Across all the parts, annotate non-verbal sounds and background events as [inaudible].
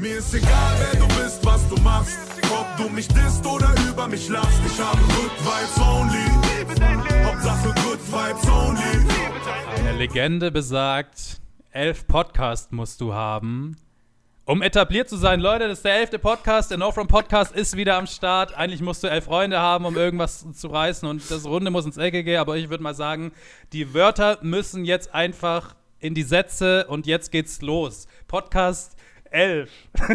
Mir ist egal, wer du bist, was du machst. Ob du mich disst oder über mich lachst. Ich habe Good Vibes only. Hauptsache Good Vibes only. Eine Legende besagt, elf Podcast musst du haben. Um etabliert zu sein, Leute, das ist der elfte Podcast. Der No From Podcast ist wieder am Start. Eigentlich musst du elf Freunde haben, um irgendwas zu reißen und das Runde muss ins Ecke gehen. Aber ich würde mal sagen, die Wörter müssen jetzt einfach in die Sätze und jetzt geht's los. Podcast 11. [laughs]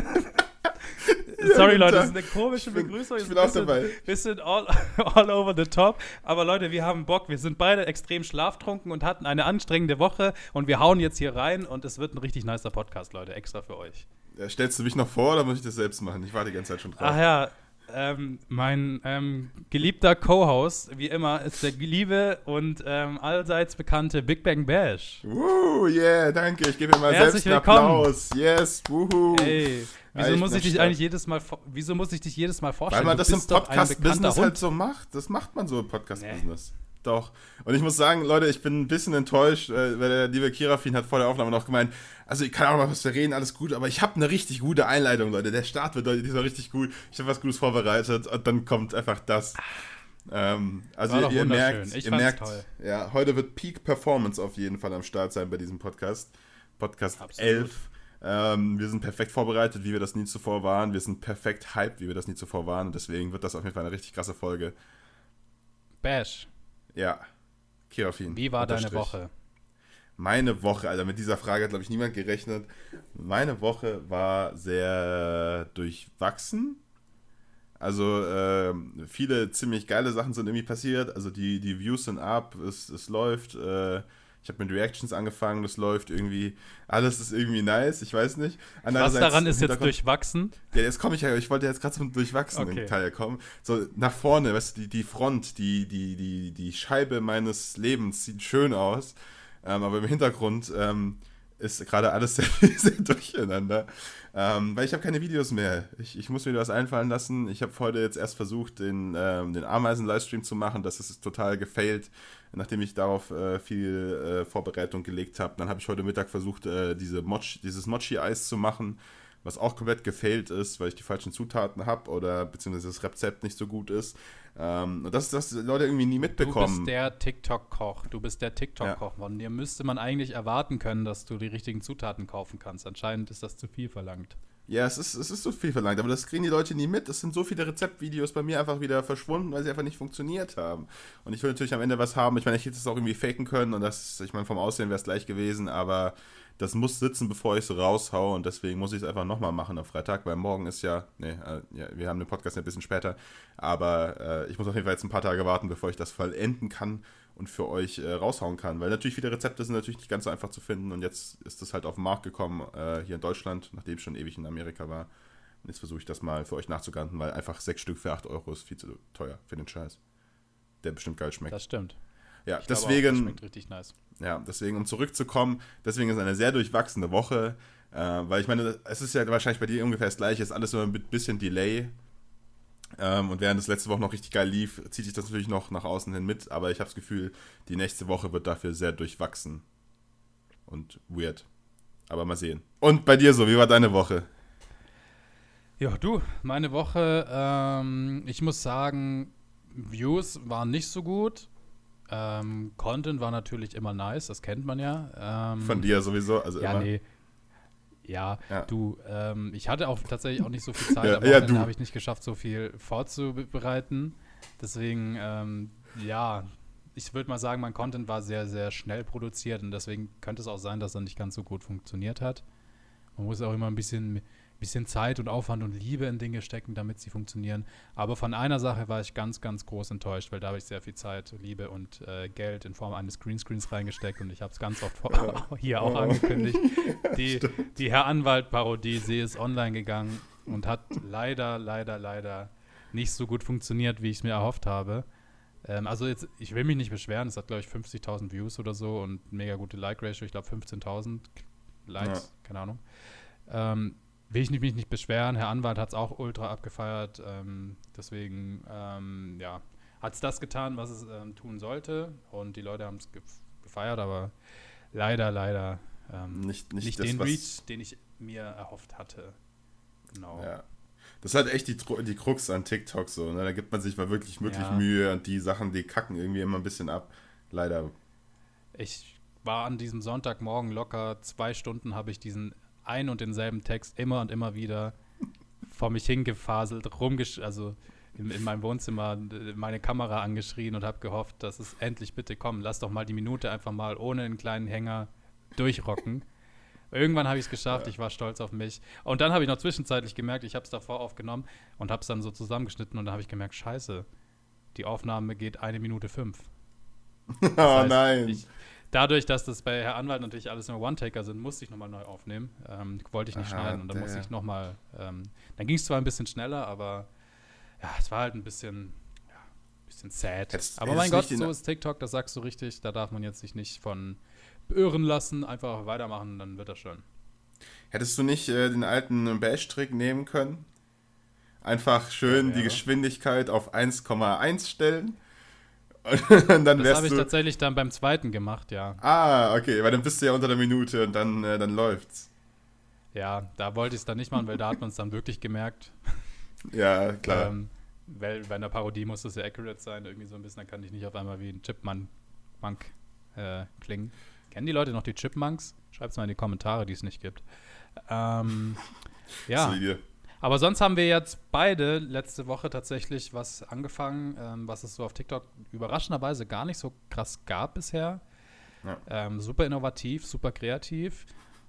Sorry, Leute, das ist eine komische Ich bin- Begrüßung. ich bin auch dabei. Wir sind all, [laughs] all over the top. Aber Leute, wir haben Bock. Wir sind beide extrem schlaftrunken und hatten eine anstrengende Woche. Und wir hauen jetzt hier rein und es wird ein richtig nicer Podcast, Leute. Extra für euch. Ja, stellst du mich noch vor oder muss ich das selbst machen? Ich warte die ganze Zeit schon drauf. Ach ja, ähm, mein ähm, geliebter Co-Host, wie immer, ist der liebe und ähm, allseits bekannte Big Bang Bash. Woo, yeah, danke. Ich gebe mir mal Herzlich selbst einen willkommen. Applaus. Yes, wuhu. Ey, wieso Ja, ich muss ich dich stark. eigentlich jedes Mal, wieso muss ich dich jedes Mal vorstellen? Weil man Du das im Podcast-Business halt so macht. Das macht man so im Podcast-Business. Doch. Und ich muss sagen, Leute, ich bin ein bisschen enttäuscht, äh, weil der liebe Kirafin hat vor der Aufnahme noch gemeint, also ich kann auch mal was reden, alles gut, aber ich habe eine richtig gute Einleitung, Leute. Der Start wird heute diesmal richtig gut. Ich habe was Gutes vorbereitet und dann kommt einfach das. Ähm, also ihr, ihr merkt, Ich ihr merkt, toll. ja, heute wird Peak Performance auf jeden Fall am Start sein bei diesem Podcast. Podcast Absolut. 11. Ähm, wir sind perfekt vorbereitet, wie wir das nie zuvor waren. Wir sind perfekt hyped, wie wir das nie zuvor waren. Und deswegen wird das auf jeden Fall eine richtig krasse Folge. Bash, Ja. Kirafin. wie war deine. Woche? Meine Woche, Alter, mit dieser Frage hat, glaube ich, niemand gerechnet. Meine Woche war sehr durchwachsen. Also ähm, viele ziemlich geile Sachen sind irgendwie passiert. Also die, die Views sind up, es, es läuft. Äh, ich habe mit Reactions angefangen, das läuft irgendwie. Alles ist irgendwie nice, ich weiß nicht. Was daran ist jetzt durchwachsen? ja, jetzt komme ich ja, ich wollte jetzt gerade zum Durchwachsenen Okay. Teil kommen. So, nach vorne, weißt du, die, die Front, die, die, die, die Scheibe meines Lebens sieht schön aus, ähm, aber im Hintergrund ähm, ist gerade alles [laughs] sehr, sehr durcheinander. Ähm, weil ich habe keine Videos mehr. Ich, ich muss mir was einfallen lassen. Ich habe heute jetzt erst versucht, den, ähm, den Ameisen-Livestream zu machen. Das ist total gefailt, nachdem ich darauf äh, viel äh, Vorbereitung gelegt habe. Dann habe ich heute Mittag versucht, äh, diese Mochi, dieses Mochi-Eis zu machen was auch komplett gefailt ist, weil ich die falschen Zutaten habe oder beziehungsweise das Rezept nicht so gut ist. Ähm, und das ist das Leute irgendwie nie Du mitbekommen. bist der TikTok-Koch. Du bist der TikTok-Koch. Von dir müsste man eigentlich erwarten können, dass du die richtigen Zutaten kaufen kannst. Anscheinend ist das zu viel verlangt. Ja, es ist, es ist so viel verlangt, aber das kriegen die Leute nie mit. Es sind so viele Rezeptvideos bei mir einfach wieder verschwunden, weil sie einfach nicht funktioniert haben. Und ich will natürlich am Ende was haben. Ich meine, ich hätte es auch irgendwie faken können und das, ich meine, vom Aussehen wäre es gleich gewesen, aber das muss sitzen, bevor ich es raushau und deswegen muss ich es einfach nochmal machen am Freitag, weil morgen ist ja, nee, äh, ja, wir haben den Podcast ja ein bisschen später, aber äh, ich muss auf jeden Fall jetzt ein paar Tage warten, bevor ich das vollenden kann und für euch äh, raushauen kann, weil natürlich viele Rezepte sind natürlich nicht ganz so einfach zu finden und jetzt ist das halt auf den Markt gekommen äh, hier in Deutschland, nachdem ich schon ewig in Amerika war. Und jetzt versuche ich das mal für euch nachzuganten, weil einfach sechs Stück für 8 Euro ist viel zu teuer für den Scheiß. Der bestimmt geil schmeckt. Das stimmt. ja, Ich glaube auch, deswegen das schmeckt richtig nice. ja, deswegen, um zurückzukommen, deswegen ist es eine sehr durchwachsene Woche, äh, weil ich meine, es ist ja wahrscheinlich bei dir ungefähr das gleiche, ist alles nur ein bisschen Delay. Ähm, und während es letzte Woche noch richtig geil lief, zieht sich das natürlich noch nach außen hin mit, aber ich habe das Gefühl, die nächste Woche wird dafür sehr durchwachsen und weird. Aber mal sehen. Und bei dir so, wie war deine Woche? Ja, du, meine Woche, ähm, ich muss sagen, Views waren nicht so gut. Ähm, Content war natürlich immer nice, das kennt man ja. Ähm, Von dir sowieso, also Ja, immer. nee. Ja, Ja. du, ähm, ich hatte auch tatsächlich auch nicht so viel Zeit. Ja, Am ja, du. habe ich nicht geschafft, so viel vorzubereiten. Deswegen, ähm, ja, ich würde mal sagen, mein Content war sehr, sehr schnell produziert und deswegen könnte es auch sein, dass er nicht ganz so gut funktioniert hat. Man muss auch immer ein bisschen, bisschen Zeit und Aufwand und Liebe in Dinge stecken, damit sie funktionieren. Aber von einer Sache war ich ganz, ganz groß enttäuscht, weil da habe ich sehr viel Zeit, Liebe und äh, Geld in Form eines Greenscreens reingesteckt und ich habe es ganz oft vor, [laughs] hier auch angekündigt. [laughs] Die, die Herr Anwalt-Parodie, sie ist online gegangen und hat leider, leider, leider nicht so gut funktioniert, wie ich es mir erhofft habe. Ähm, also jetzt, ich will mich nicht beschweren, es hat, glaube ich, 50.000 Views oder so und mega gute Like-Ratio, ich glaube 15.000 Likes, keine Ahnung. Ähm, will ich mich nicht beschweren, Herr Anwalt hat es auch ultra abgefeiert, ähm, deswegen, ähm, ja, hat es das getan, was es ähm, tun sollte und die Leute haben es ge gefeiert, aber leider, leider ähm, Nicht, nicht, nicht, das, den Reach, den ich mir erhofft hatte. Genau. Ja. Das ist halt echt die, die Krux an TikTok so. Ne? Da gibt man sich mal wirklich, wirklich Ja. Mühe und die Sachen, die kacken irgendwie immer ein bisschen ab. Leider. Ich war an diesem Sonntagmorgen locker zwei Stunden, habe ich diesen ein und denselben Text immer und immer wieder vor mich hingefaselt, rumgesch also in, in meinem Wohnzimmer äh, meine Kamera angeschrien und habe gehofft, dass es endlich bitte kommt. Lass doch mal die Minute einfach mal ohne einen kleinen Hänger durchrocken. Irgendwann habe ich es geschafft, ich war stolz auf mich. Und dann habe ich noch zwischenzeitlich gemerkt, ich habe es davor aufgenommen und habe es dann so zusammengeschnitten und dann habe ich gemerkt, scheiße, die Aufnahme geht eine Minute fünf. oh [laughs] Das heißt, nein. Ich, dadurch, dass das bei Herr Anwalt natürlich alles nur One-Taker sind, musste ich nochmal neu aufnehmen. Ähm, wollte ich nicht Aha, schneiden und dann musste der. ich nochmal. Ähm, dann ging es zwar ein bisschen schneller, aber ja, es war halt ein bisschen, ja, ein bisschen sad. Hättest- aber mein Gott, so ist TikTok, das sagst du richtig. Da darf man jetzt sich nicht von beirren lassen. Einfach weitermachen, dann wird das schon. Hättest du nicht äh, den alten Bash-Trick nehmen können? Einfach schön Ja, die ja. Geschwindigkeit auf 1,1 stellen. [laughs] Und dann Das habe ich tatsächlich dann beim zweiten gemacht, ja. Ah, okay, weil dann bist du ja unter der Minute und dann, äh, dann läuft's. Ja, da wollte ich es dann nicht machen, weil da hat man es dann wirklich gemerkt. [laughs] Ja, klar. Ähm, weil bei einer Parodie muss es ja accurate sein, irgendwie so ein bisschen, dann kann ich nicht auf einmal wie ein Chipmunk äh, klingen. Kennen die Leute noch die Chipmunks? Schreibt es mal in die Kommentare, die es nicht gibt. Ähm, [laughs] ja. Aber sonst haben wir jetzt beide letzte Woche tatsächlich was angefangen, ähm, was es so auf TikTok überraschenderweise gar nicht so krass gab bisher. Ja. Ähm, super innovativ, super kreativ.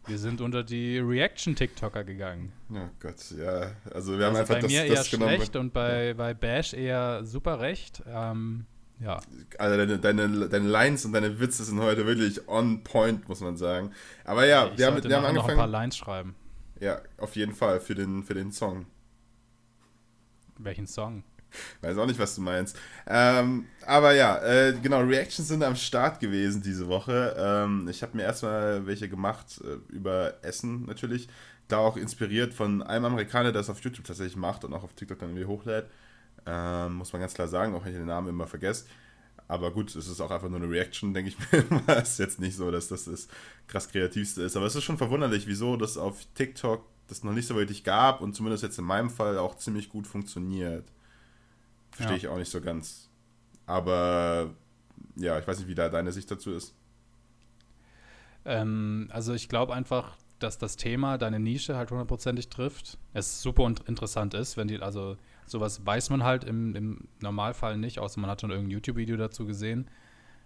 Wir sind unter die Reaction-TikToker gegangen. Oh Gott, ja. Also wir haben Also einfach bei das, mir das eher genommen. schlecht und bei, bei Bash eher super recht. Ähm, ja, Also deine, deine, deine Lines und deine Witze sind heute wirklich on point, muss man sagen. Aber ja, ich wir haben, wir haben nachher noch ein paar angefangen. Lines schreiben. Ja, auf jeden Fall für den, für den Song. Welchen Song? Weiß auch nicht, was du meinst. Ähm, aber ja, äh, genau, Reactions sind am Start gewesen diese Woche. Ähm, ich habe mir erstmal welche gemacht äh, über Essen natürlich. Da auch inspiriert von einem Amerikaner, der es auf YouTube tatsächlich macht und auch auf TikTok dann irgendwie hochlädt. Ähm, muss man ganz klar sagen, auch wenn ich den Namen immer vergesse. Aber gut, es ist auch einfach nur eine Reaction, denke ich mir. [laughs] Es ist jetzt nicht so, dass das das krass kreativste ist. Aber es ist schon verwunderlich, wieso das auf TikTok das noch nicht so wirklich gab und zumindest jetzt in meinem Fall auch ziemlich gut funktioniert. Verstehe Ja. ich auch nicht so ganz. Aber ja, ich weiß nicht, wie da deine Sicht dazu ist. Ähm, also ich glaube einfach, dass das Thema deine Nische halt hundertprozentig trifft. Es super und interessant ist, wenn die, also sowas weiß man halt im, im Normalfall nicht, außer man hat schon irgendein YouTube-Video dazu gesehen.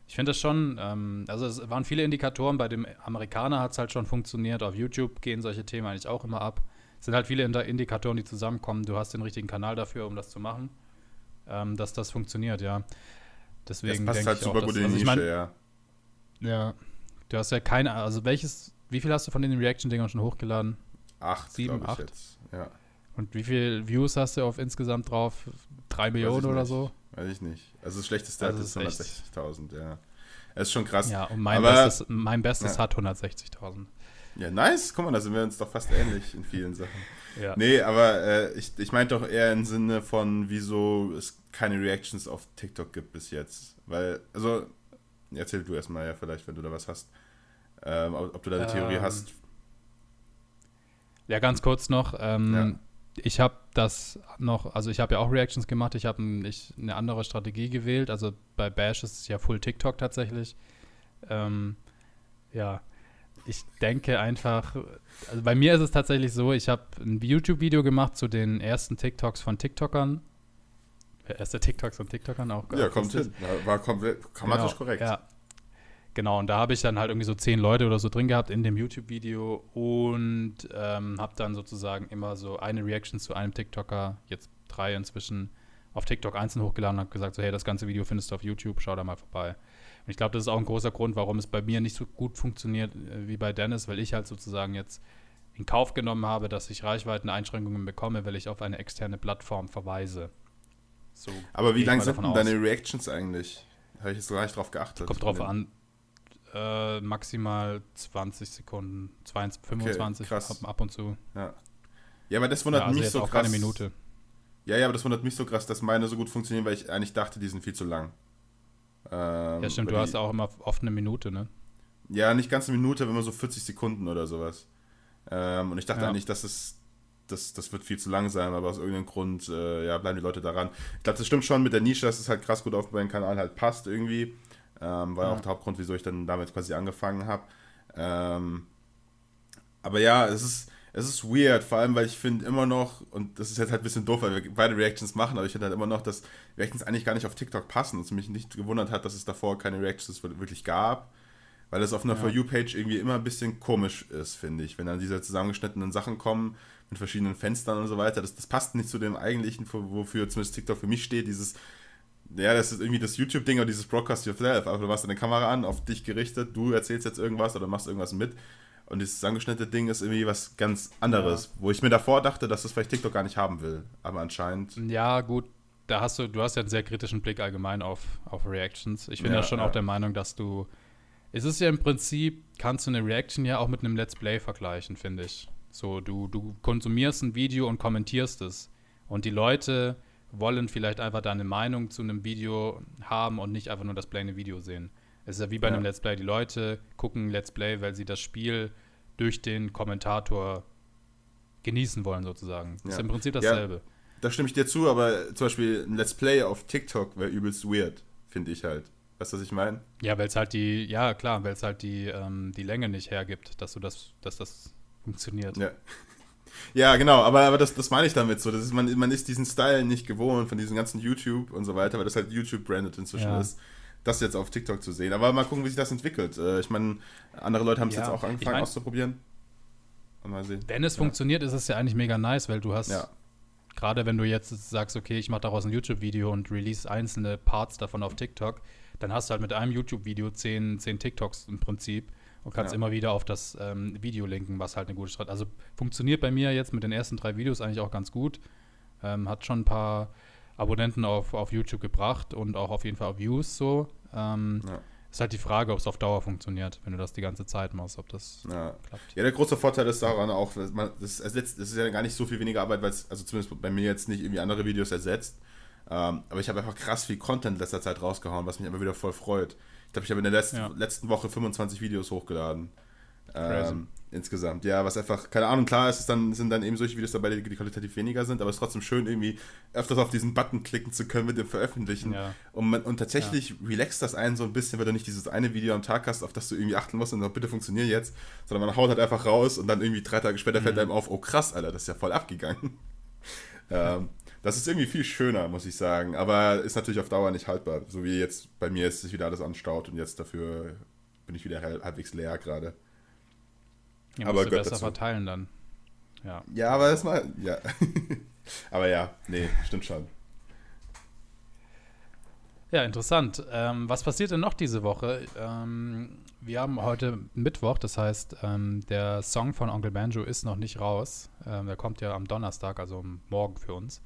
Ich finde das schon, ähm, also es waren viele Indikatoren, bei dem Amerikaner hat es halt schon funktioniert, auf YouTube gehen solche Themen eigentlich auch immer ab. Es sind halt viele Indikatoren, die zusammenkommen, du hast den richtigen Kanal dafür, um das zu machen, ähm, dass das funktioniert, ja. Das Deswegen passt denke halt ich super auch, gut dass, in die also Nische, ich mein, ja. ja. Du hast ja keine, also welches, wie viel hast du von den Reaction-Dingern schon hochgeladen? Acht, Sieben, acht? jetzt. Ja, Und wie viele Views hast du auf insgesamt drauf? Drei Millionen oder nicht. so? weiß ich nicht. Also das schlechteste Also ist ist 160.000, ja. Es ist schon krass. Ja, und mein Aber- Bestes, mein Bestes Ja. hat 160.000. Ja, nice. Guck mal, da sind wir uns doch fast ähnlich in vielen Sachen. [laughs] Ja. Nee, aber äh, ich, ich meinte doch eher im Sinne von, wieso es keine Reactions auf TikTok gibt bis jetzt. Weil, also, erzähl du erstmal ja vielleicht, wenn du da was hast. Ähm, ob, ob du da eine Theorie Ähm, hast. Ja, ganz kurz noch. Ähm, Ja. Ich habe das noch, also ich habe ja auch Reactions gemacht. Ich habe ein, eine andere Strategie gewählt. Also bei Bash ist es ja Full TikTok tatsächlich. Ähm, ja, ich denke einfach, also bei mir ist es tatsächlich so, ich habe ein YouTube-Video gemacht zu den ersten TikToks von TikTokern. Äh, Erste TikToks von TikTokern auch. Ja, auch kommt hin. War, war komplett, grammatisch genau, korrekt. Ja. Genau, und da habe ich dann halt irgendwie so zehn Leute oder so drin gehabt in dem YouTube-Video und ähm, habe dann sozusagen immer so eine Reaction zu einem TikToker, jetzt drei inzwischen, auf TikTok einzeln hochgeladen und habe gesagt, so hey, das ganze Video findest du auf YouTube, schau da mal vorbei. Und ich glaube, das ist auch ein großer Grund, warum es bei mir nicht so gut funktioniert äh, wie bei Dennis, weil ich halt sozusagen jetzt in Kauf genommen habe, dass ich Reichweiteneinschränkungen bekomme, weil ich auf eine externe Plattform verweise. So Aber wie lang sind denn deine Reactions eigentlich? Habe ich jetzt gar nicht drauf geachtet. Kommt drauf an. Äh, maximal 20 Sekunden, 22, 25 krass. ab, und zu. Ja. ja, aber das wundert Ja, also mich so krass. keine Minute. Ja, ja, aber das wundert mich so krass, dass meine so gut funktionieren, weil ich eigentlich dachte, die sind viel zu lang. Ähm, Ja, stimmt, du die, hast auch immer oft eine Minute, ne? Ja, nicht ganz eine Minute, wenn man so 40 Sekunden oder sowas. Ähm, und ich dachte Ja. eigentlich, dass es das, das wird viel zu langsam, aber aus irgendeinem Grund äh, ja, bleiben die Leute daran. Ich glaube, das stimmt schon mit der Nische, dass es halt krass gut auf meinen Kanal halt passt irgendwie. Ähm, war ja. auch der Hauptgrund, wieso ich dann damit quasi angefangen habe. Ähm, aber ja, es ist, es ist weird, vor allem, weil ich finde immer noch, und das ist jetzt halt ein bisschen doof, weil wir beide Reactions machen, aber ich finde halt immer noch, dass Reactions eigentlich gar nicht auf TikTok passen und es mich nicht gewundert hat, dass es davor keine Reactions wirklich gab. Weil das auf einer ja. For You-Page irgendwie immer ein bisschen komisch ist, finde ich. Wenn dann diese zusammengeschnittenen Sachen kommen mit verschiedenen Fenstern und so weiter, das, das passt nicht zu dem eigentlichen, wofür zumindest TikTok für mich steht, dieses ja, das ist irgendwie das YouTube-Ding oder dieses Broadcast Yourself. Aber du machst deine Kamera an, auf dich gerichtet, du erzählst jetzt irgendwas oder machst irgendwas mit. Und dieses angeschnittene Ding ist irgendwie was ganz anderes, ja. wo ich mir davor dachte, dass das vielleicht TikTok gar nicht haben will. Aber anscheinend. Ja, gut, da hast du, du hast ja einen sehr kritischen Blick allgemein auf, auf Reactions. Ich bin ja, ja schon ja. auch der Meinung, dass du. Es ist ja im Prinzip, kannst du eine Reaction ja auch mit einem Let's Play vergleichen, finde ich. So, du, du konsumierst ein Video und kommentierst es. Und die Leute wollen vielleicht einfach deine Meinung zu einem Video haben und nicht einfach nur das plaine Video sehen. Es ist ja wie bei ja. einem Let's Play. Die Leute gucken Let's Play, weil sie das Spiel durch den Kommentator genießen wollen, sozusagen. Das ja. ist im Prinzip dasselbe. Ja, da stimme ich dir zu, aber zum Beispiel ein Let's Play auf TikTok wäre übelst weird, finde ich halt. Weißt du, was ich meine? Ja, weil es halt die, ja klar, weil es halt die, ähm, die Länge nicht hergibt, dass du das, dass das funktioniert. Ja. Ja, genau, aber, aber das, das meine ich damit so. Das ist, man, man ist diesen Style nicht gewohnt von diesem ganzen YouTube und so weiter, weil das halt YouTube-branded inzwischen ja. ist, das jetzt auf TikTok zu sehen. Aber mal gucken, wie sich das entwickelt. Äh, ich meine, andere Leute haben es ja, jetzt auch angefangen ich mein, auszuprobieren. Mal sehen. Wenn es ja. funktioniert, ist es ja eigentlich mega nice, weil du hast, gerade wenn du jetzt sagst, okay, ich mache daraus ein YouTube-Video und release einzelne Parts davon auf TikTok, dann hast du halt mit einem YouTube-Video zehn, zehn TikToks im Prinzip und kannst ja. immer wieder auf das ähm, Video linken, was halt eine gute Strategie Also funktioniert bei mir jetzt mit den ersten drei Videos eigentlich auch ganz gut. Ähm, hat schon ein paar Abonnenten auf, auf YouTube gebracht und auch auf jeden Fall auf Views so. Ähm, ja. Ist halt die Frage, ob es auf Dauer funktioniert, wenn du das die ganze Zeit machst, ob das ja. klappt. Ja, der große Vorteil ist daran auch, dass man, das, ersetzt, das ist ja gar nicht so viel weniger Arbeit, weil es, also zumindest bei mir jetzt nicht irgendwie andere Videos ersetzt. Ähm, aber ich habe einfach krass viel Content in letzter Zeit rausgehauen, was mich immer wieder voll freut. Ich glaube, ich habe in der letzten, ja. letzten Woche 25 Videos hochgeladen. Ähm, insgesamt. Ja, was einfach, keine Ahnung, klar ist dann, sind dann eben solche Videos dabei, die, die qualitativ weniger sind, aber es ist trotzdem schön, irgendwie öfters auf diesen Button klicken zu können mit dem Veröffentlichen. Ja. Und, man, und tatsächlich ja. relaxt das einen so ein bisschen, weil du nicht dieses eine Video am Tag hast, auf das du irgendwie achten musst und dann bitte funktioniert jetzt, sondern man haut halt einfach raus und dann irgendwie drei Tage später mhm. fällt einem auf, oh krass, Alter, das ist ja voll abgegangen. [laughs] ähm, das ist irgendwie viel schöner, muss ich sagen. Aber ist natürlich auf Dauer nicht haltbar. So wie jetzt bei mir ist sich wieder alles anstaut und jetzt dafür bin ich wieder halbwegs leer gerade. Ja, aber du besser dazu. verteilen dann. Ja. Ja, aber erstmal, ja. [laughs] aber ja, nee, stimmt schon. Ja, interessant. Ähm, was passiert denn noch diese Woche? Ähm, wir haben heute Mittwoch, das heißt, ähm, der Song von Onkel Banjo ist noch nicht raus. Ähm, der kommt ja am Donnerstag, also morgen für uns.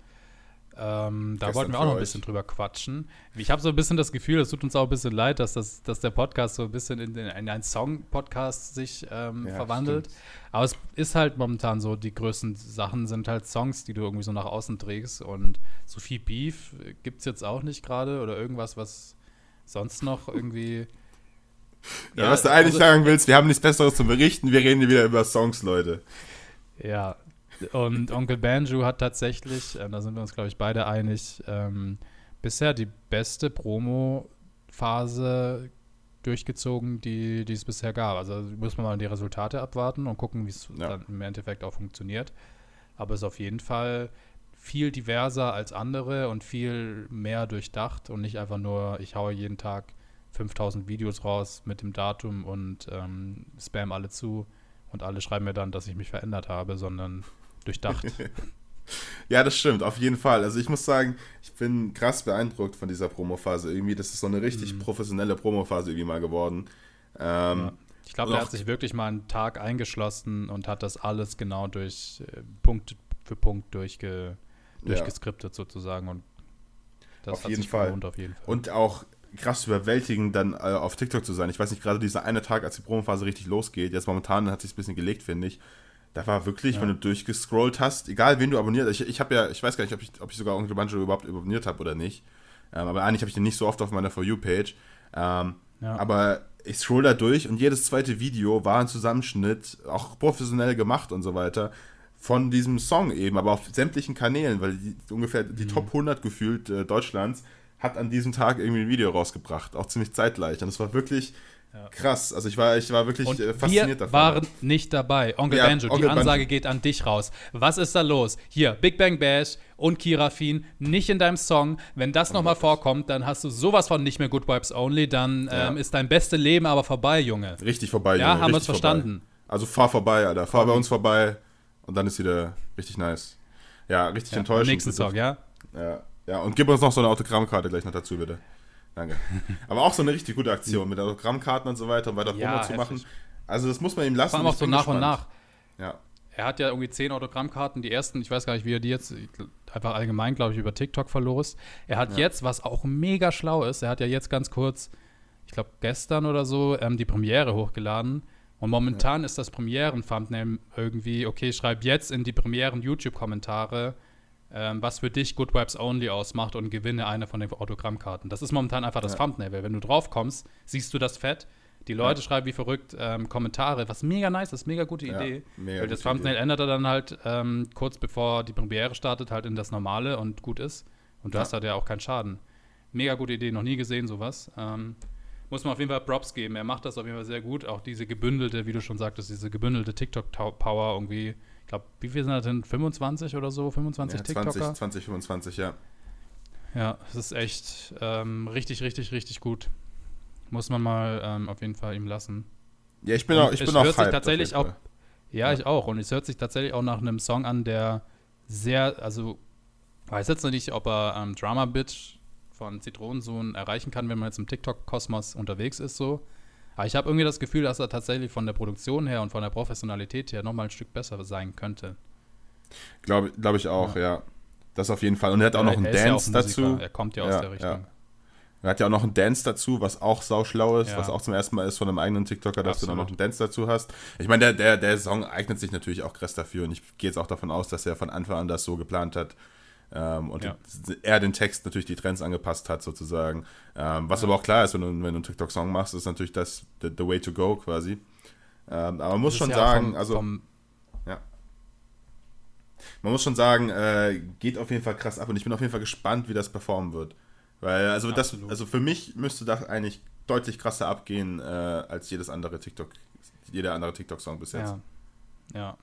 Ähm, da wollten wir auch noch ein bisschen drüber quatschen. Ich habe so ein bisschen das Gefühl, es tut uns auch ein bisschen leid, dass, das, dass der Podcast so ein bisschen in, in, in einen Song-Podcast sich ähm, ja, verwandelt. Stimmt. Aber es ist halt momentan so, die größten Sachen sind halt Songs, die du irgendwie so nach außen trägst. Und so viel Beef gibt es jetzt auch nicht gerade oder irgendwas, was sonst noch irgendwie. [laughs] Ja, ja was du eigentlich also, sagen willst, wir haben nichts Besseres zu berichten, wir reden wieder über Songs, Leute. Ja, und Onkel Banjo hat tatsächlich, äh, da sind wir uns, glaube ich, beide einig, ähm, bisher die beste Promo-Phase durchgezogen, die, die es bisher gab. Also muss man mal die Resultate abwarten und gucken, wie es ja. dann im Endeffekt auch funktioniert. Aber es ist auf jeden Fall viel diverser als andere und viel mehr durchdacht und nicht einfach nur, ich haue jeden Tag 5000 Videos raus mit dem Datum und ähm, spam alle zu und alle schreiben mir dann, dass ich mich verändert habe, sondern durchdacht. [laughs] ja, das stimmt, auf jeden Fall. Also ich muss sagen, ich bin krass beeindruckt von dieser Promophase. Irgendwie, das ist so eine richtig mhm. professionelle Promophase irgendwie mal geworden. Ähm, ja. Ich glaube, er hat sich wirklich mal einen Tag eingeschlossen und hat das alles genau durch äh, Punkt für Punkt durchge, durchgeskriptet ja. sozusagen. Und das auf jeden Fall. Gelohnt, auf jeden Fall. Und auch krass überwältigend, dann äh, auf TikTok zu sein. Ich weiß nicht, gerade dieser eine Tag, als die Promophase richtig losgeht, jetzt momentan hat sich ein bisschen gelegt, finde ich. Da war wirklich, ja. wenn du durchgescrollt hast, egal wen du abonniert, ich, ich habe ja, ich weiß gar nicht, ob ich, ob ich sogar Onkel Banjo überhaupt abonniert habe oder nicht. Ähm, aber eigentlich habe ich den nicht so oft auf meiner For You-Page. Ähm, ja. Aber ich scroll da durch und jedes zweite Video war ein Zusammenschnitt, auch professionell gemacht und so weiter, von diesem Song eben, aber auf sämtlichen Kanälen, weil die, ungefähr die mhm. Top 100 gefühlt äh, Deutschlands hat an diesem Tag irgendwie ein Video rausgebracht, auch ziemlich zeitgleich. Und es war wirklich ja. krass. Also ich war, ich war wirklich und äh, fasziniert wir davon. Wir waren nicht dabei. Onkel ja, Banjo, Onkel die Ansage Banjo. geht an dich raus. Was ist da los? Hier, Big Bang Bash und Kirafin nicht in deinem Song. Wenn das nochmal vorkommt, dann hast du sowas von nicht mehr Good Vibes Only. Dann ja. ähm, ist dein beste Leben aber vorbei, Junge. Richtig vorbei, Junge. Ja, haben wir es verstanden. Also fahr vorbei, Alter. Fahr bei uns vorbei. Und dann ist wieder richtig nice. Ja, richtig ja, enttäuschend. Nächsten Song, ja? Ja. Ja, und gib uns noch so eine Autogrammkarte gleich noch dazu, bitte. Danke. Aber auch so eine richtig gute Aktion mit Autogrammkarten und so weiter, um weiter ja, zu machen. Also das muss man ihm lassen. Vor allem auch so nach gespannt. und nach. Ja. Er hat ja irgendwie zehn Autogrammkarten. Die ersten, ich weiß gar nicht, wie er die jetzt einfach allgemein, glaube ich, über TikTok verlost. Er hat ja. jetzt, was auch mega schlau ist, er hat ja jetzt ganz kurz, ich glaube gestern oder so, ähm, die Premiere hochgeladen und momentan ja. ist das Premieren-Thumbnail irgendwie, okay, schreib jetzt in die Premieren-YouTube-Kommentare, ähm, was für dich Good Vibes Only ausmacht und gewinne eine von den Autogrammkarten. Das ist momentan einfach das ja. Thumbnail, weil wenn du drauf kommst, siehst du das Fett. Die Leute ja. schreiben wie verrückt ähm, Kommentare, was mega nice ist, mega gute Idee. Mega weil das Thumbnail Idee. ändert er dann halt ähm, kurz bevor die Premiere startet, halt in das Normale und gut ist. Und du hast halt ja auch keinen Schaden. Mega gute Idee, noch nie gesehen sowas. Ähm, muss man auf jeden Fall Props geben. Er macht das auf jeden Fall sehr gut. Auch diese gebündelte, wie du schon sagtest, diese gebündelte TikTok-Power irgendwie. Ich glaube, wie viel sind das denn? 25 oder so? 25 ja, TikToker? 20, 20, 25, ja. Ja, es ist echt ähm, richtig, richtig, richtig gut. Muss man mal ähm, auf jeden Fall ihm lassen. Ja, ich bin Und auch, ich bin auch hört sich tatsächlich auch. Ja, ja, ich auch. Und es hört sich tatsächlich auch nach einem Song an, der sehr, also weiß jetzt noch nicht, ob er ähm, Drama Bitch von Zitronensohn erreichen kann, wenn man jetzt im TikTok-Kosmos unterwegs ist, so. Aber ich habe irgendwie das Gefühl, dass er tatsächlich von der Produktion her und von der Professionalität her nochmal ein Stück besser sein könnte. Glaube glaub ich auch, ja. ja. Das auf jeden Fall. Und er hat auch noch einen Dance ja dazu. Er kommt ja aus ja, der Richtung. Er hat ja auch noch einen Dance dazu, was auch sauschlau ist, was auch zum ersten Mal ist von einem eigenen TikToker, dass Absolut. du dann noch einen Dance dazu hast. Ich meine, der, der, der Song eignet sich natürlich auch krass dafür und ich gehe jetzt auch davon aus, dass er von Anfang an das so geplant hat, ähm, und ja. er den Text natürlich die Trends angepasst hat, sozusagen. Ähm, was ja. aber auch klar ist, wenn du, wenn du einen TikTok-Song machst, ist natürlich das the, the way to go quasi. Ähm, aber man muss schon ja sagen, vom, also. Vom ja. Man muss schon sagen, äh, geht auf jeden Fall krass ab und ich bin auf jeden Fall gespannt, wie das performen wird. Weil, also das, also für mich müsste das eigentlich deutlich krasser abgehen äh, als jedes andere TikTok, jeder andere TikTok-Song bis jetzt. Ja. ja.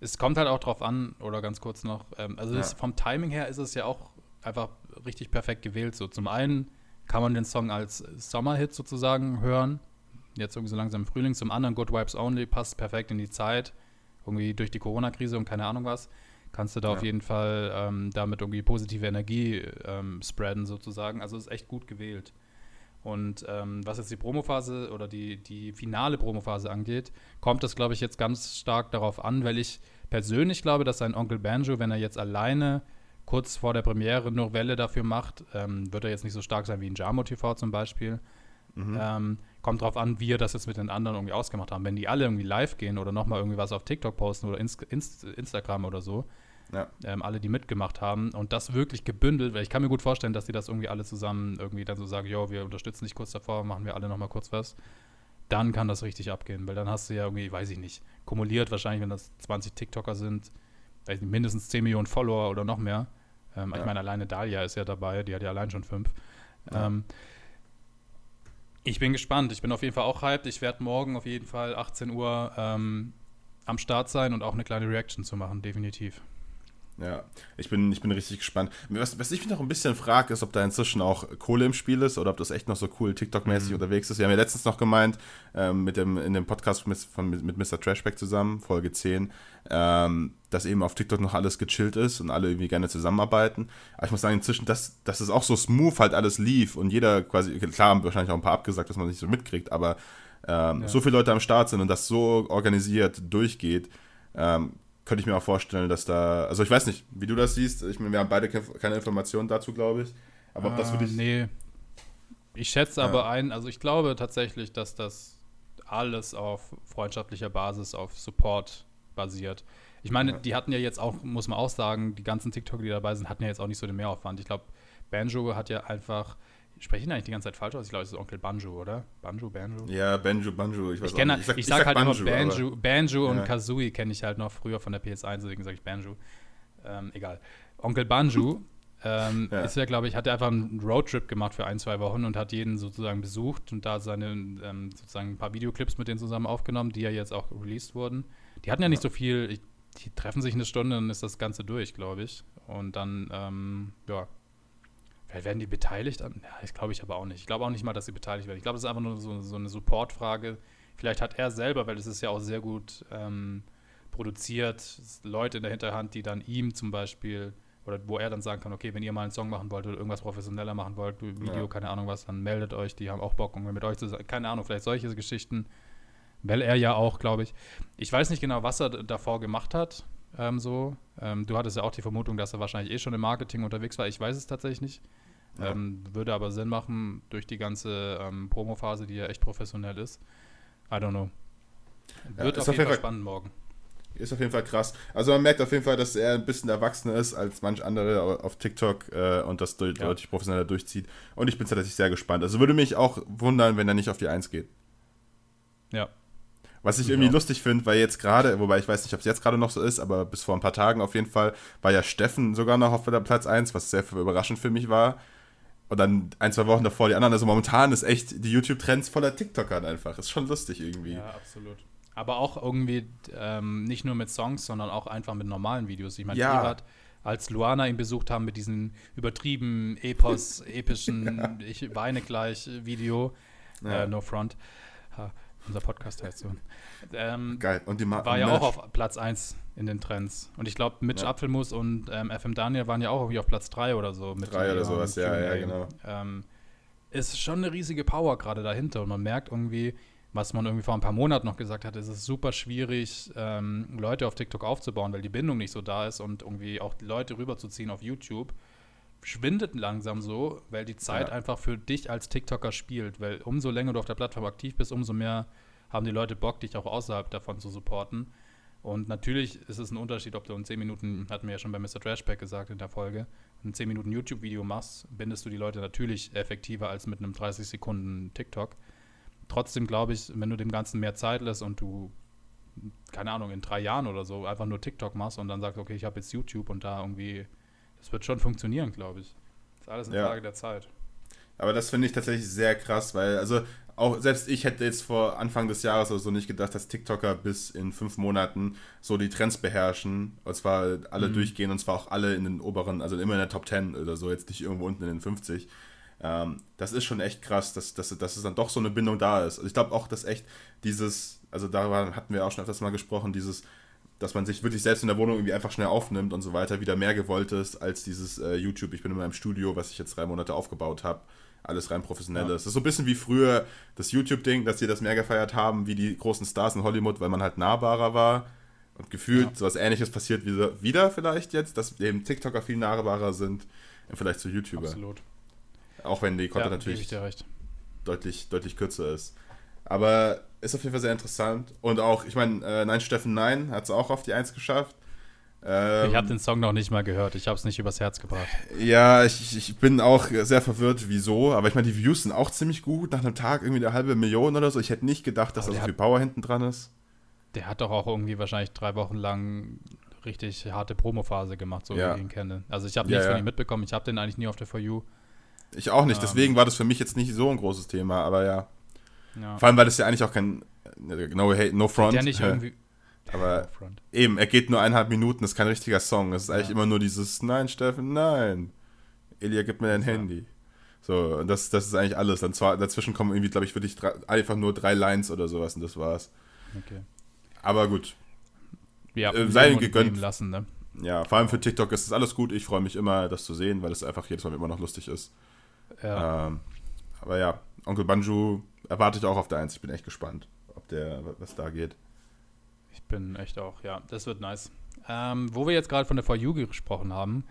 Es kommt halt auch drauf an, oder ganz kurz noch, ähm, also ja. vom Timing her ist es ja auch einfach richtig perfekt gewählt. So zum einen kann man den Song als Sommerhit sozusagen hören, jetzt irgendwie so langsam im Frühling. Zum anderen Good Vibes Only passt perfekt in die Zeit, irgendwie durch die Corona-Krise und keine Ahnung was. Kannst du da ja. auf jeden Fall ähm, damit irgendwie positive Energie ähm, spreaden sozusagen. Also ist echt gut gewählt. Und ähm, was jetzt die Promophase oder die, die finale Promophase angeht, kommt das, glaube ich, jetzt ganz stark darauf an, weil ich persönlich glaube, dass sein Onkel Banjo, wenn er jetzt alleine kurz vor der Premiere nur Welle dafür macht, ähm, wird er jetzt nicht so stark sein wie in Jamo TV zum Beispiel. Mhm. Ähm, kommt darauf an, wie er das jetzt mit den anderen irgendwie ausgemacht haben. Wenn die alle irgendwie live gehen oder nochmal irgendwie was auf TikTok posten oder Inst Inst Instagram oder so, ja. Ähm, alle, die mitgemacht haben und das wirklich gebündelt, weil ich kann mir gut vorstellen, dass die das irgendwie alle zusammen irgendwie dann so sagen, jo, wir unterstützen dich kurz davor, machen wir alle nochmal kurz was. Dann kann das richtig abgehen, weil dann hast du ja irgendwie, weiß ich nicht, kumuliert wahrscheinlich, wenn das 20 TikToker sind, weiß nicht, mindestens 10 Millionen Follower oder noch mehr. Ähm, ja. Ich meine, alleine Dalia ist ja dabei, die hat ja allein schon fünf. Ja. Ähm, ich bin gespannt. Ich bin auf jeden Fall auch hyped. Ich werde morgen auf jeden Fall 18 Uhr ähm, am Start sein und auch eine kleine Reaction zu machen, definitiv. Ja, ich bin, ich bin richtig gespannt. Was, was ich mich noch ein bisschen frage, ist, ob da inzwischen auch Kohle im Spiel ist oder ob das echt noch so cool TikTok-mäßig mhm. unterwegs ist. Wir haben ja letztens noch gemeint, ähm, mit dem, in dem Podcast mit, von, mit Mr. Trashback zusammen, Folge 10, ähm, dass eben auf TikTok noch alles gechillt ist und alle irgendwie gerne zusammenarbeiten. Aber ich muss sagen, inzwischen, dass, dass es auch so smooth halt alles lief und jeder quasi, klar haben wahrscheinlich auch ein paar abgesagt, dass man nicht so mitkriegt, aber ähm, ja. so viele Leute am Start sind und das so organisiert durchgeht, ähm, könnte ich mir auch vorstellen, dass da, also ich weiß nicht, wie du das siehst. Ich meine, wir haben beide keine Informationen dazu, glaube ich. Aber ob das für dich. Nee. Ich schätze ja. aber ein, also ich glaube tatsächlich, dass das alles auf freundschaftlicher Basis, auf Support basiert. Ich meine, ja. die hatten ja jetzt auch, muss man auch sagen, die ganzen TikToker, die dabei sind, hatten ja jetzt auch nicht so den Mehraufwand. Ich glaube, Banjo hat ja einfach Spreche ich eigentlich die ganze Zeit falsch aus? Ich glaube, es ist Onkel Banjo, oder? Banjo, Banjo? Ja, Banjo, Banjo. Ich, weiß ich, kenne, ich, sag, ich, sag, halt Banjo, immer Banjo, Banjo und Ja. Kazooie kenne ich halt noch früher von der PS1, deswegen sage ich Banjo. Ähm, egal. Onkel Banjo [laughs] ähm, Ja. ist ja, glaube ich, hat er einfach einen Roadtrip gemacht für ein, zwei Wochen und hat jeden sozusagen besucht und da seine ähm, sozusagen ein paar Videoclips mit denen zusammen aufgenommen, die ja jetzt auch released wurden. Die hatten ja nicht so viel, ich, die treffen sich eine Stunde, dann ist das Ganze durch, glaube ich. Und dann, ähm, ja. Vielleicht werden die beteiligt? Ja, ich glaube ich aber auch nicht. Ich glaube auch nicht mal, dass sie beteiligt werden. Ich glaube, das ist einfach nur so, so eine Supportfrage. Vielleicht hat er selber, weil es ist ja auch sehr gut ähm, produziert, Leute in der Hinterhand, die dann ihm zum Beispiel, oder wo er dann sagen kann, okay, wenn ihr mal einen Song machen wollt oder irgendwas professioneller machen wollt, Video, Ja. keine Ahnung was, dann meldet euch, die haben auch Bock, um mit euch zu sein. Keine Ahnung, vielleicht solche Geschichten. Weil er ja auch, glaube ich, ich weiß nicht genau, was er davor gemacht hat. Ähm, so. Ähm, du hattest ja auch die Vermutung, dass er wahrscheinlich eh schon im Marketing unterwegs war. Ich weiß es tatsächlich nicht. Ja. Ähm, würde aber Sinn machen durch die ganze ähm, Promo-Phase, die ja echt professionell ist. I don't know. Ja, Wird ist auf auf jeden jeden Fall Fall- spannend morgen. Ist auf jeden Fall krass. Also man merkt auf jeden Fall, dass er ein bisschen erwachsener ist als manch andere au- auf TikTok äh, und das deut- Ja. deutlich professioneller durchzieht. Und ich bin tatsächlich sehr gespannt. Also würde mich auch wundern, wenn er nicht auf die 1 geht. Ja. Was ich irgendwie auch. lustig finde, weil jetzt gerade, wobei ich weiß nicht, ob es jetzt gerade noch so ist, aber bis vor ein paar Tagen auf jeden Fall, war ja Steffen sogar noch auf der Platz 1, was sehr überraschend für mich war. Und dann ein, zwei Wochen davor die anderen. Also momentan ist echt die YouTube-Trends voller TikTokern einfach. Ist schon lustig irgendwie. Ja, absolut. Aber auch irgendwie ähm, nicht nur mit Songs, sondern auch einfach mit normalen Videos. Ich meine, Ja. Pirat, als Luana ihn besucht haben mit diesem übertrieben Epos, epischen [laughs] Ich weine gleich Video, Ja. äh, No Front. Unser Podcast heißt so. Ähm, Geil. Und die Ma war ja Merch. auch auf Platz 1 in den Trends. Und ich glaube, Mitch Ja. Apfelmus und ähm, FM Daniel waren ja auch irgendwie auf Platz 3 oder so. Mit Drei oder ihrem sowas, ja, ja, genau. Ähm, ist schon eine riesige Power gerade dahinter. Und man merkt irgendwie, was man irgendwie vor ein paar Monaten noch gesagt hat, es ist super schwierig, ähm, Leute auf TikTok aufzubauen, weil die Bindung nicht so da ist und irgendwie auch Leute rüberzuziehen auf YouTube. Schwindet langsam so, weil die Zeit Ja. einfach für dich als TikToker spielt. Weil umso länger du auf der Plattform aktiv bist, umso mehr haben die Leute Bock, dich auch außerhalb davon zu supporten. Und natürlich ist es ein Unterschied, ob du in 10 Minuten, hatten wir ja schon bei Mr. Trashpack gesagt in der Folge, ein 10 Minuten YouTube-Video machst, bindest du die Leute natürlich effektiver als mit einem 30 Sekunden TikTok. Trotzdem glaube ich, wenn du dem Ganzen mehr Zeit lässt und du, keine Ahnung, in drei Jahren oder so einfach nur TikTok machst und dann sagst, okay, ich habe jetzt YouTube und da irgendwie, das wird schon funktionieren, glaube ich. Das ist alles eine Ja. Frage der Zeit. Aber das finde ich tatsächlich sehr krass, weil, also, auch selbst ich hätte jetzt vor Anfang des Jahres oder so nicht gedacht, dass TikToker bis in fünf Monaten so die Trends beherrschen. Und zwar alle Mhm. durchgehen und zwar auch alle in den oberen, also immer in der Top 10 oder so, jetzt nicht irgendwo unten in den 50. Ähm, das ist schon echt krass, dass, dass, dass es dann doch so eine Bindung da ist. Also ich glaube auch, dass echt dieses, also darüber hatten wir auch schon öfters mal gesprochen, dieses, dass man sich wirklich selbst in der Wohnung irgendwie einfach schnell aufnimmt und so weiter, wieder mehr gewollt ist als dieses äh, YouTube, ich bin in meinem Studio, was ich jetzt drei Monate aufgebaut habe. Alles rein professionelles. Ja. Das ist so ein bisschen wie früher das YouTube-Ding, dass sie das mehr gefeiert haben, wie die großen Stars in Hollywood, weil man halt nahbarer war. Und gefühlt Ja. sowas ähnliches passiert wieder, wieder vielleicht jetzt, dass eben TikToker viel nahbarer sind im Vergleich zu YouTuber. Absolut. Auch wenn die Ja, Content ich natürlich deutlich, deutlich kürzer ist. Aber ist auf jeden Fall sehr interessant. Und auch, ich meine, äh, Nein, Steffen Nein hat es auch auf die Eins geschafft. Ähm, ich habe den Song noch nicht mal gehört. Ich habe es nicht übers Herz gebracht. ja, ich, ich bin auch sehr verwirrt, wieso. Aber ich meine, die Views sind auch ziemlich gut. Nach einem Tag irgendwie eine halbe Million oder so. Ich hätte nicht gedacht, dass da so viel Power hinten dran ist. Der hat doch auch irgendwie wahrscheinlich drei Wochen lang richtig harte Promophase gemacht, so Ja. wie ich ihn kenne. Also ich habe Ja, nichts von ja. ihm mitbekommen. Ich habe den eigentlich nie auf der For You. Ich auch nicht. Ähm. Deswegen war das für mich jetzt nicht so ein großes Thema. Aber ja. Ja. Vor allem, weil das ja eigentlich auch kein. äh, No, hate, no front. der nicht irgendwie. aber Front. Eben, er geht nur eineinhalb Minuten, das ist kein richtiger Song. Es ist eigentlich Ja. immer nur dieses Nein, Steffen, nein. Elia, gib mir dein. Handy. So, und das, das ist eigentlich alles. Dann zwar, dazwischen kommen irgendwie, glaube ich, wirklich drei, einfach nur drei Lines oder sowas und das war's. Okay. Aber gut, Ja, Äh, sei ihm gegönnt. lassen, ne? ja, vor allem für TikTok ist das alles gut. Ich freue mich immer, das zu sehen, weil es einfach jedes Mal immer noch lustig ist. Ja. Ähm, aber ja, Onkel Banju erwarte ich auch auf der Eins. Ich bin echt gespannt, ob der, was da geht. Ich bin echt auch, ja, das wird nice. Ähm, wo wir jetzt gerade von der For You gesprochen haben,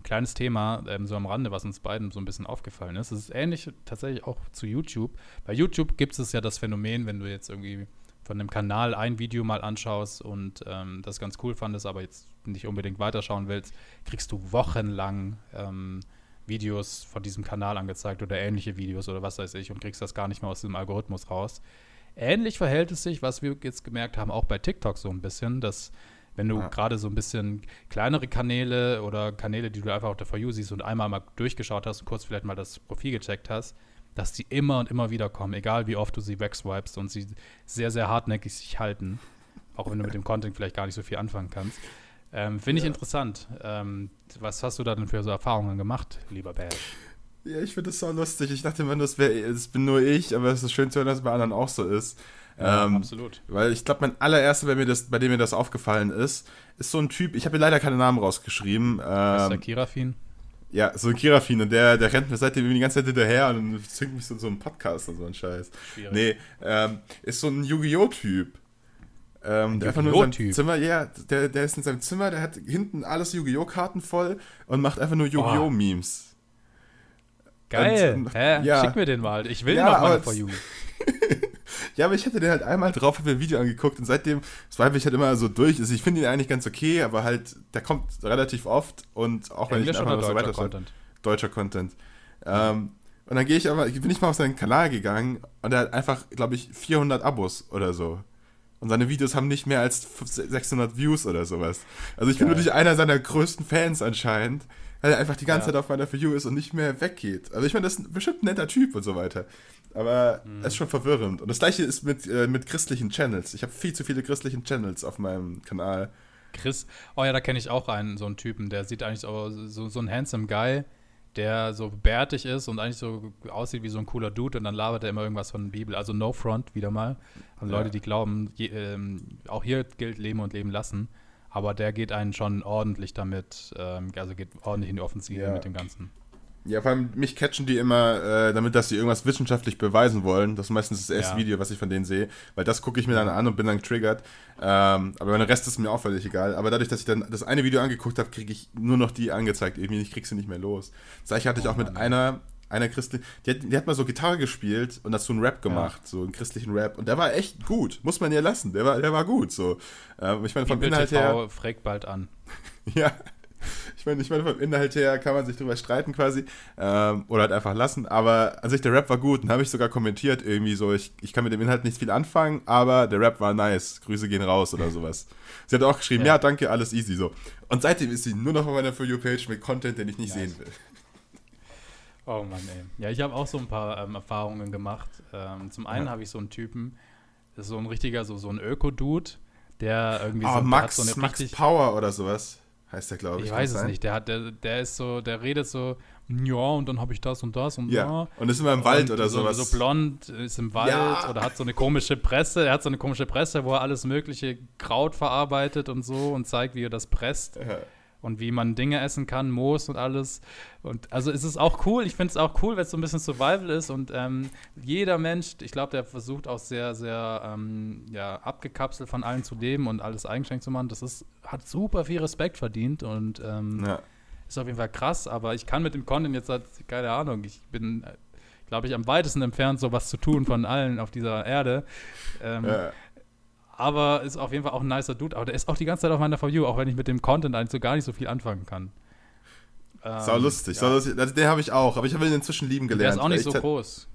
ein kleines Thema, ähm, so am Rande, was uns beiden so ein bisschen aufgefallen ist. Es ist ähnlich tatsächlich auch zu YouTube. Bei YouTube gibt es ja das Phänomen, wenn du jetzt irgendwie von einem Kanal ein Video mal anschaust und ähm, das ganz cool fandest, aber jetzt nicht unbedingt weiterschauen willst, kriegst du wochenlang ähm, Videos von diesem Kanal angezeigt oder ähnliche Videos oder was weiß ich und kriegst das gar nicht mehr aus dem Algorithmus raus. Ähnlich verhält es sich, was wir jetzt gemerkt haben, auch bei TikTok so ein bisschen, dass wenn du Ja. gerade so ein bisschen kleinere Kanäle oder Kanäle, die du einfach auf der For You siehst und einmal mal durchgeschaut hast und kurz vielleicht mal das Profil gecheckt hast, dass die immer und immer wieder kommen, egal wie oft du sie wegswipest und sie sehr, sehr hartnäckig sich halten. Auch wenn du mit dem Content vielleicht gar nicht so viel anfangen kannst. Ähm, Finde ich Ja. interessant. Ähm, was hast du da denn für so Erfahrungen gemacht, lieber Bär? Ja, ich finde das so lustig. Ich dachte immer, das, wär, das bin nur ich, aber es ist schön zu hören, dass es bei anderen auch so ist. ähm, absolut. Weil ich glaube, mein allererster, bei, mir das, bei dem mir das aufgefallen ist, ist so ein Typ, ich habe mir leider keine Namen rausgeschrieben. ist der Ähm, Kirafin? ja, so ein Kirafin und der, der rennt mir seitdem die ganze Zeit hinterher und zwingt mich so in so einen Podcast und so ein Scheiß. Schwierig. Nee, ähm, ist so ein Yu-Gi-Oh! Typ. Ähm, der einfach nur in seinem? Zimmer, ja, der, der ist in seinem Zimmer, der hat hinten alles Yu-Gi-Oh! Karten voll und macht einfach nur Yu-Gi-Oh! Oh. Memes. Geil. und- Hä? ja. Schick mir den mal. Ich will Ja, meine es- For You. [laughs] Ja, aber ich hatte den halt einmal drauf, habe mir ein Video angeguckt und seitdem swipe ich halt immer so durch. Also ich finde ihn eigentlich ganz okay, aber halt, der kommt relativ oft und auch wenn Englisch ich einfach so deutscher weiter Content? deutscher Content. Ähm, und dann gehe ich aber, bin ich mal auf seinen Kanal gegangen und er hat einfach, glaube ich, 400 Abos oder so. Und seine Videos haben nicht mehr als 600 Views oder sowas. Also ich bin Geil. wirklich einer seiner größten Fans anscheinend, weil er einfach die ganze Ja. Zeit auf meiner For You ist und nicht mehr weggeht. Also ich meine, das ist bestimmt ein netter Typ und so weiter. Aber Mhm. es ist schon verwirrend. Und das gleiche ist mit, äh, mit christlichen Channels. Ich habe viel zu viele christlichen Channels auf meinem Kanal. Chris, oh ja, da kenne ich auch einen, so einen Typen, der sieht eigentlich so, so, so ein handsome Guy, der so bärtig ist und eigentlich so aussieht wie so ein cooler Dude und dann labert er immer irgendwas von der Bibel. Also No Front wieder mal. An Ja. Leute, die glauben, je, ähm, auch hier gilt Leben und Leben lassen. Aber der geht einen schon ordentlich damit, ähm, also geht ordentlich in die Offensive Ja. mit dem Ganzen. Ja, vor allem mich catchen die immer, äh, damit, dass sie irgendwas wissenschaftlich beweisen wollen. Das ist meistens das erste Ja. Video, was ich von denen sehe, weil das gucke ich mir dann an und bin dann getriggert. Ähm, aber der Rest ist mir auch völlig egal. Aber dadurch, dass ich dann das eine Video angeguckt habe, kriege ich nur noch die angezeigt. Irgendwie, ich krieg sie nicht mehr los. Das gleiche hatte ich Oh auch mit Mann. einer, einer Christin, die hat, die hat mal so Gitarre gespielt und dazu einen Rap gemacht, so einen christlichen Rap. Und der war echt gut, muss man ihr lassen. Der war, der war gut. So. Ähm, ich meine, vom Inhalt her. Fragt bald an. [laughs] Ja. [laughs] Ich meine, ich meine, vom Inhalt her kann man sich drüber streiten quasi. Ähm, oder halt einfach lassen. Aber an sich, der Rap war gut. Und habe ich sogar kommentiert irgendwie so, ich, ich kann mit dem Inhalt nicht viel anfangen, aber der Rap war nice. Grüße gehen raus oder sowas. Sie hat auch geschrieben, ja, Ja. danke, alles easy so. Und seitdem ist sie nur noch auf meiner For You-Page mit Content, den ich nicht Nice. sehen will. [laughs] Oh Mann, ey. Ja, ich habe auch so ein paar ähm, Erfahrungen gemacht. Ähm, zum einen Ja. habe ich so einen Typen, das ist so ein richtiger, so, so ein Öko-Dude, der irgendwie Oh, so, Max, so eine Max richtig. Power oder sowas heißt der, glaube ich. Ich weiß es sein? nicht. Der hat, der, der ist so, der redet so, ja, und dann habe ich das und das und Ja. Und ist immer im Wald und oder so, sowas. So blond, ist im Wald Ja. oder hat so eine komische Presse. Er hat so eine komische Presse, wo er alles mögliche Kraut verarbeitet und so und zeigt, wie er das presst Ja. Und wie man Dinge essen kann, Moos und alles. Und also es ist auch cool, ich finde es auch cool, wenn es so ein bisschen Survival ist und ähm, jeder Mensch, ich glaube, der versucht auch sehr, sehr ähm, ja, abgekapselt von allen zu leben und alles eigenständig zu machen. Das ist, hat super viel Respekt verdient und ähm, Ja. ist auf jeden Fall krass, aber ich kann mit dem Content jetzt, keine Ahnung, ich bin, glaube ich, am weitesten entfernt, sowas zu tun von allen auf dieser Erde. Ähm, Ja. Aber ist auf jeden Fall auch ein nicer Dude. Aber der ist auch die ganze Zeit auf meiner For You, auch wenn ich mit dem Content eigentlich so gar nicht so viel anfangen kann. Ähm, Sau lustig, ja. sau lustig. Also, den habe ich auch, aber ich habe ihn inzwischen lieben Der gelernt. ist auch nicht so groß.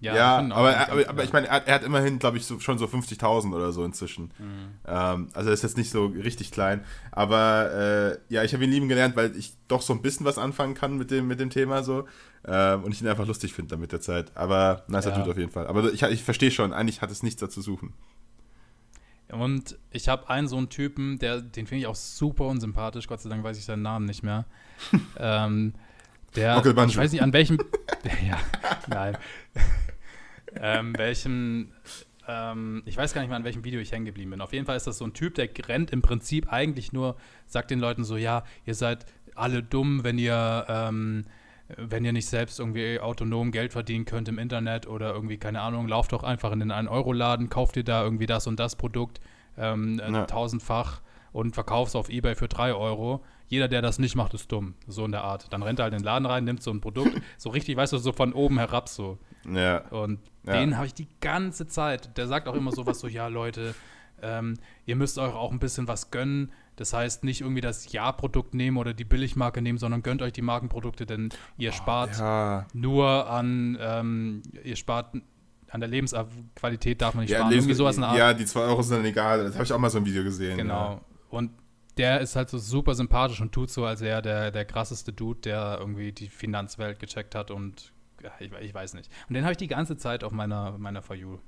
Ja, auch aber, aber, aber ich meine, er, hat- er hat immerhin, glaube ich, so, schon so 50.000 oder so inzwischen. Mhm. Ähm, also er ist jetzt nicht so richtig klein. Aber äh, ja, ich habe ihn lieben gelernt, weil ich doch so ein bisschen was anfangen kann mit dem, mit dem Thema so. Ähm, und ich ihn einfach lustig finde dann mit der Zeit. Aber nicer Ja. Dude auf jeden Fall. Aber ich, ich verstehe schon, eigentlich hat es nichts dazu zu suchen. Und ich habe einen so einen Typen, der, den finde ich auch super unsympathisch. Gott sei Dank weiß ich seinen Namen nicht mehr. [laughs] ähm, der, Banjo. ich weiß nicht an welchem, [laughs] ja, nein, [laughs] ähm, welchem, ähm, ich weiß gar nicht mehr an welchem Video ich hängen geblieben bin. Auf jeden Fall ist das so ein Typ, der rennt im Prinzip eigentlich nur, sagt den Leuten so, ja, ihr seid alle dumm, wenn ihr, ähm, wenn ihr nicht selbst irgendwie autonom Geld verdienen könnt im Internet oder irgendwie, keine Ahnung, lauft doch einfach in den 1-Euro-Laden, kauft ihr da irgendwie das und das Produkt ähm, äh, Ja. tausendfach und verkaufst auf Ebay für 3 Euro. Jeder, der das nicht macht, ist dumm. So in der Art. Dann rennt er halt in den Laden rein, nimmt so ein Produkt, [laughs] so richtig, weißt du, so von oben herab so. Ja. Und Ja. den habe ich die ganze Zeit. Der sagt auch immer sowas so, ja, Leute, ähm, ihr müsst euch auch ein bisschen was gönnen. Das heißt, nicht irgendwie das Ja-Produkt nehmen oder die Billigmarke nehmen, sondern gönnt euch die Markenprodukte, denn ihr spart Ja, nur an, ähm, ihr spart an der Lebensqualität darf man nicht ja, sparen. Lebens- sowas ja, die 2 Euro sind dann egal. Das habe ich auch mal so ein Video gesehen. Genau. Und der ist halt so super sympathisch und tut so, als wäre er der, der krasseste Dude, der irgendwie die Finanzwelt gecheckt hat und ja, ich, ich weiß nicht. Und den habe ich die ganze Zeit auf meiner, meiner For You.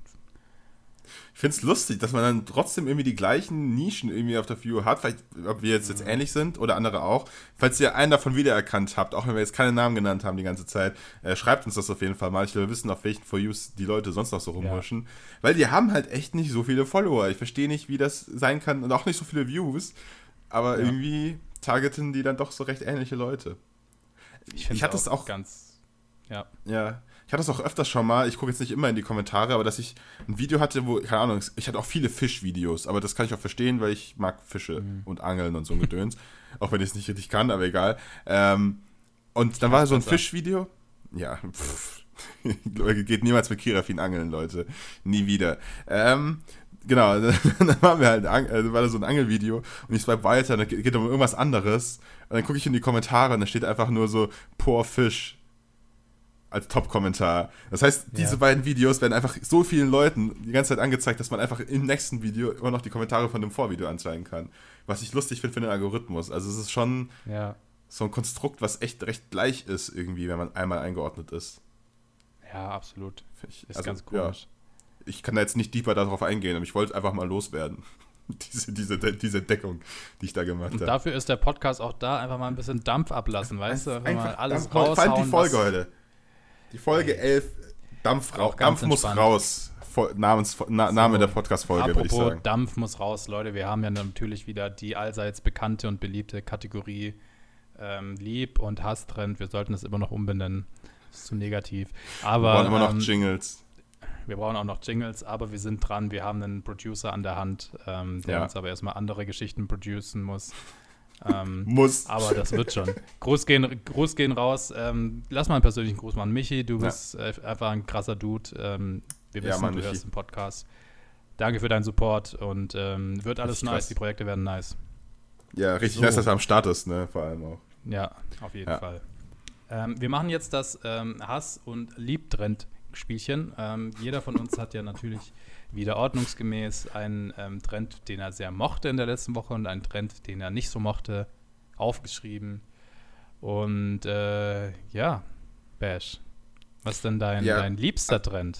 Ich finde es lustig, dass man dann trotzdem irgendwie die gleichen Nischen irgendwie auf der View hat. Vielleicht, ob wir jetzt, jetzt Mhm. ähnlich sind oder andere auch. Falls ihr einen davon wiedererkannt habt, auch wenn wir jetzt keine Namen genannt haben die ganze Zeit, äh, schreibt uns das auf jeden Fall mal. Ich will wissen, auf welchen For Yous die Leute sonst noch so rumhuschen. Weil die haben halt echt nicht so viele Follower. Ich verstehe nicht, wie das sein kann und auch nicht so viele Views. Aber Ja. irgendwie targeten die dann doch so recht ähnliche Leute. Ich, find's hatte es auch- ganz. Ja. Ja, ich hatte das auch öfters schon mal, ich gucke jetzt nicht immer in die Kommentare, aber dass ich ein Video hatte, wo, keine Ahnung, ich hatte auch viele Fischvideos, aber das kann ich auch verstehen, weil ich mag Fische Mhm. und Angeln und so ein Gedöns, [laughs] auch wenn ich es nicht richtig kann, aber egal. Ähm, und dann war so ein. Fischvideo, ja, pff, [laughs] geht niemals mit Kirafin angeln, Leute, nie wieder. Ähm, genau, [laughs] dann waren wir halt, äh, war da so ein Angelvideo und ich swipe weiter, dann geht geht um irgendwas anderes und dann gucke ich in die Kommentare und da steht einfach nur so, poor Fisch als Top-Kommentar. Das heißt, diese Ja. beiden Videos werden einfach so vielen Leuten die ganze Zeit angezeigt, dass man einfach im nächsten Video immer noch die Kommentare von dem Vorvideo anzeigen kann. Was ich lustig finde für den Algorithmus. Also es ist schon Ja. so ein Konstrukt, was echt recht gleich ist irgendwie, wenn man einmal eingeordnet ist. Ja, absolut. Ich, Ist also, ganz ja, komisch. ich kann da jetzt nicht deeper darauf eingehen, aber ich wollte einfach mal loswerden. [laughs] diese, diese, diese Deckung, die ich da gemacht Und habe. dafür ist der Podcast auch da, einfach mal ein bisschen Dampf ablassen, weißt du? Einfach mal alles Dampf, vor allem raushauen. die Folge heute. Die Folge 11, Dampf, Auch raus, ganz Dampf muss raus. Namens, Na, Name der Podcast-Folge, würde ich Apropos sagen. Dampf muss raus, Leute. Wir haben ja natürlich wieder die allseits bekannte und beliebte Kategorie ähm, Lieb- und Hasstrend. Wir sollten es immer noch umbenennen. Das ist zu negativ. Wir Aber brauchen immer noch ähm, Jingles. wir brauchen auch noch Jingles, aber wir sind dran. Wir haben einen Producer an der Hand, ähm, der Ja. uns aber erstmal andere Geschichten producen muss. Ähm, [laughs] Muss. aber das wird schon. Gruß gehen, Gruß gehen raus. Ähm, lass mal einen persönlichen Gruß machen. Michi, du Ja. bist äh, einfach ein krasser Dude. Ähm, wir Ja, wissen, Mann, du Michi. hörst den Podcast. Danke für deinen Support und ähm, wird alles nice. krass. Die Projekte werden nice. Ja, richtig So. nice, dass er am Start ist, ne? Vor allem auch. Ja, auf jeden Ja. Fall. Ähm, wir machen jetzt das ähm, Hass- und Liebtrend-Spielchen. Jeder von uns hat ja natürlich wieder ordnungsgemäß einen ähm, Trend, den er sehr mochte in der letzten Woche und einen Trend, den er nicht so mochte, aufgeschrieben. Und äh, ja, Bash, was ist denn dein, Ja. dein liebster Trend?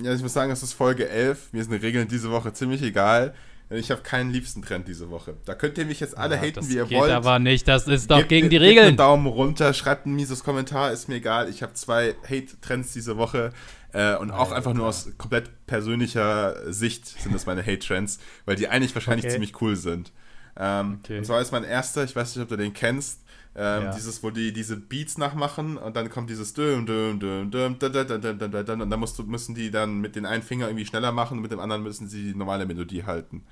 Ja, ich muss sagen, es ist Folge 11. Mir sind die Regeln diese Woche ziemlich egal. Ich habe keinen liebsten Trend diese Woche. Da könnt ihr mich jetzt alle Ja, haten, wie ihr geht wollt. aber nicht, das ist doch Gebt gegen die gebt Regeln. einen Daumen runter, schreibt ein mieses Kommentar, ist mir egal. Ich habe zwei Hate-Trends diese Woche. Äh, und auch Alter. einfach nur aus komplett persönlicher Sicht sind das meine Hate-Trends, weil die eigentlich wahrscheinlich Okay. ziemlich cool sind. Ähm, Okay. Und zwar ist mein erster, ich weiß nicht, ob du den kennst, ähm, Ja. dieses, wo die diese Beats nachmachen und dann kommt dieses düm, düm, düm, düm, düm, düm, düm, düm, düm, düm, und dann musst du, müssen die dann mit den einen Finger irgendwie schneller machen und mit dem anderen müssen sie die normale Melodie halten.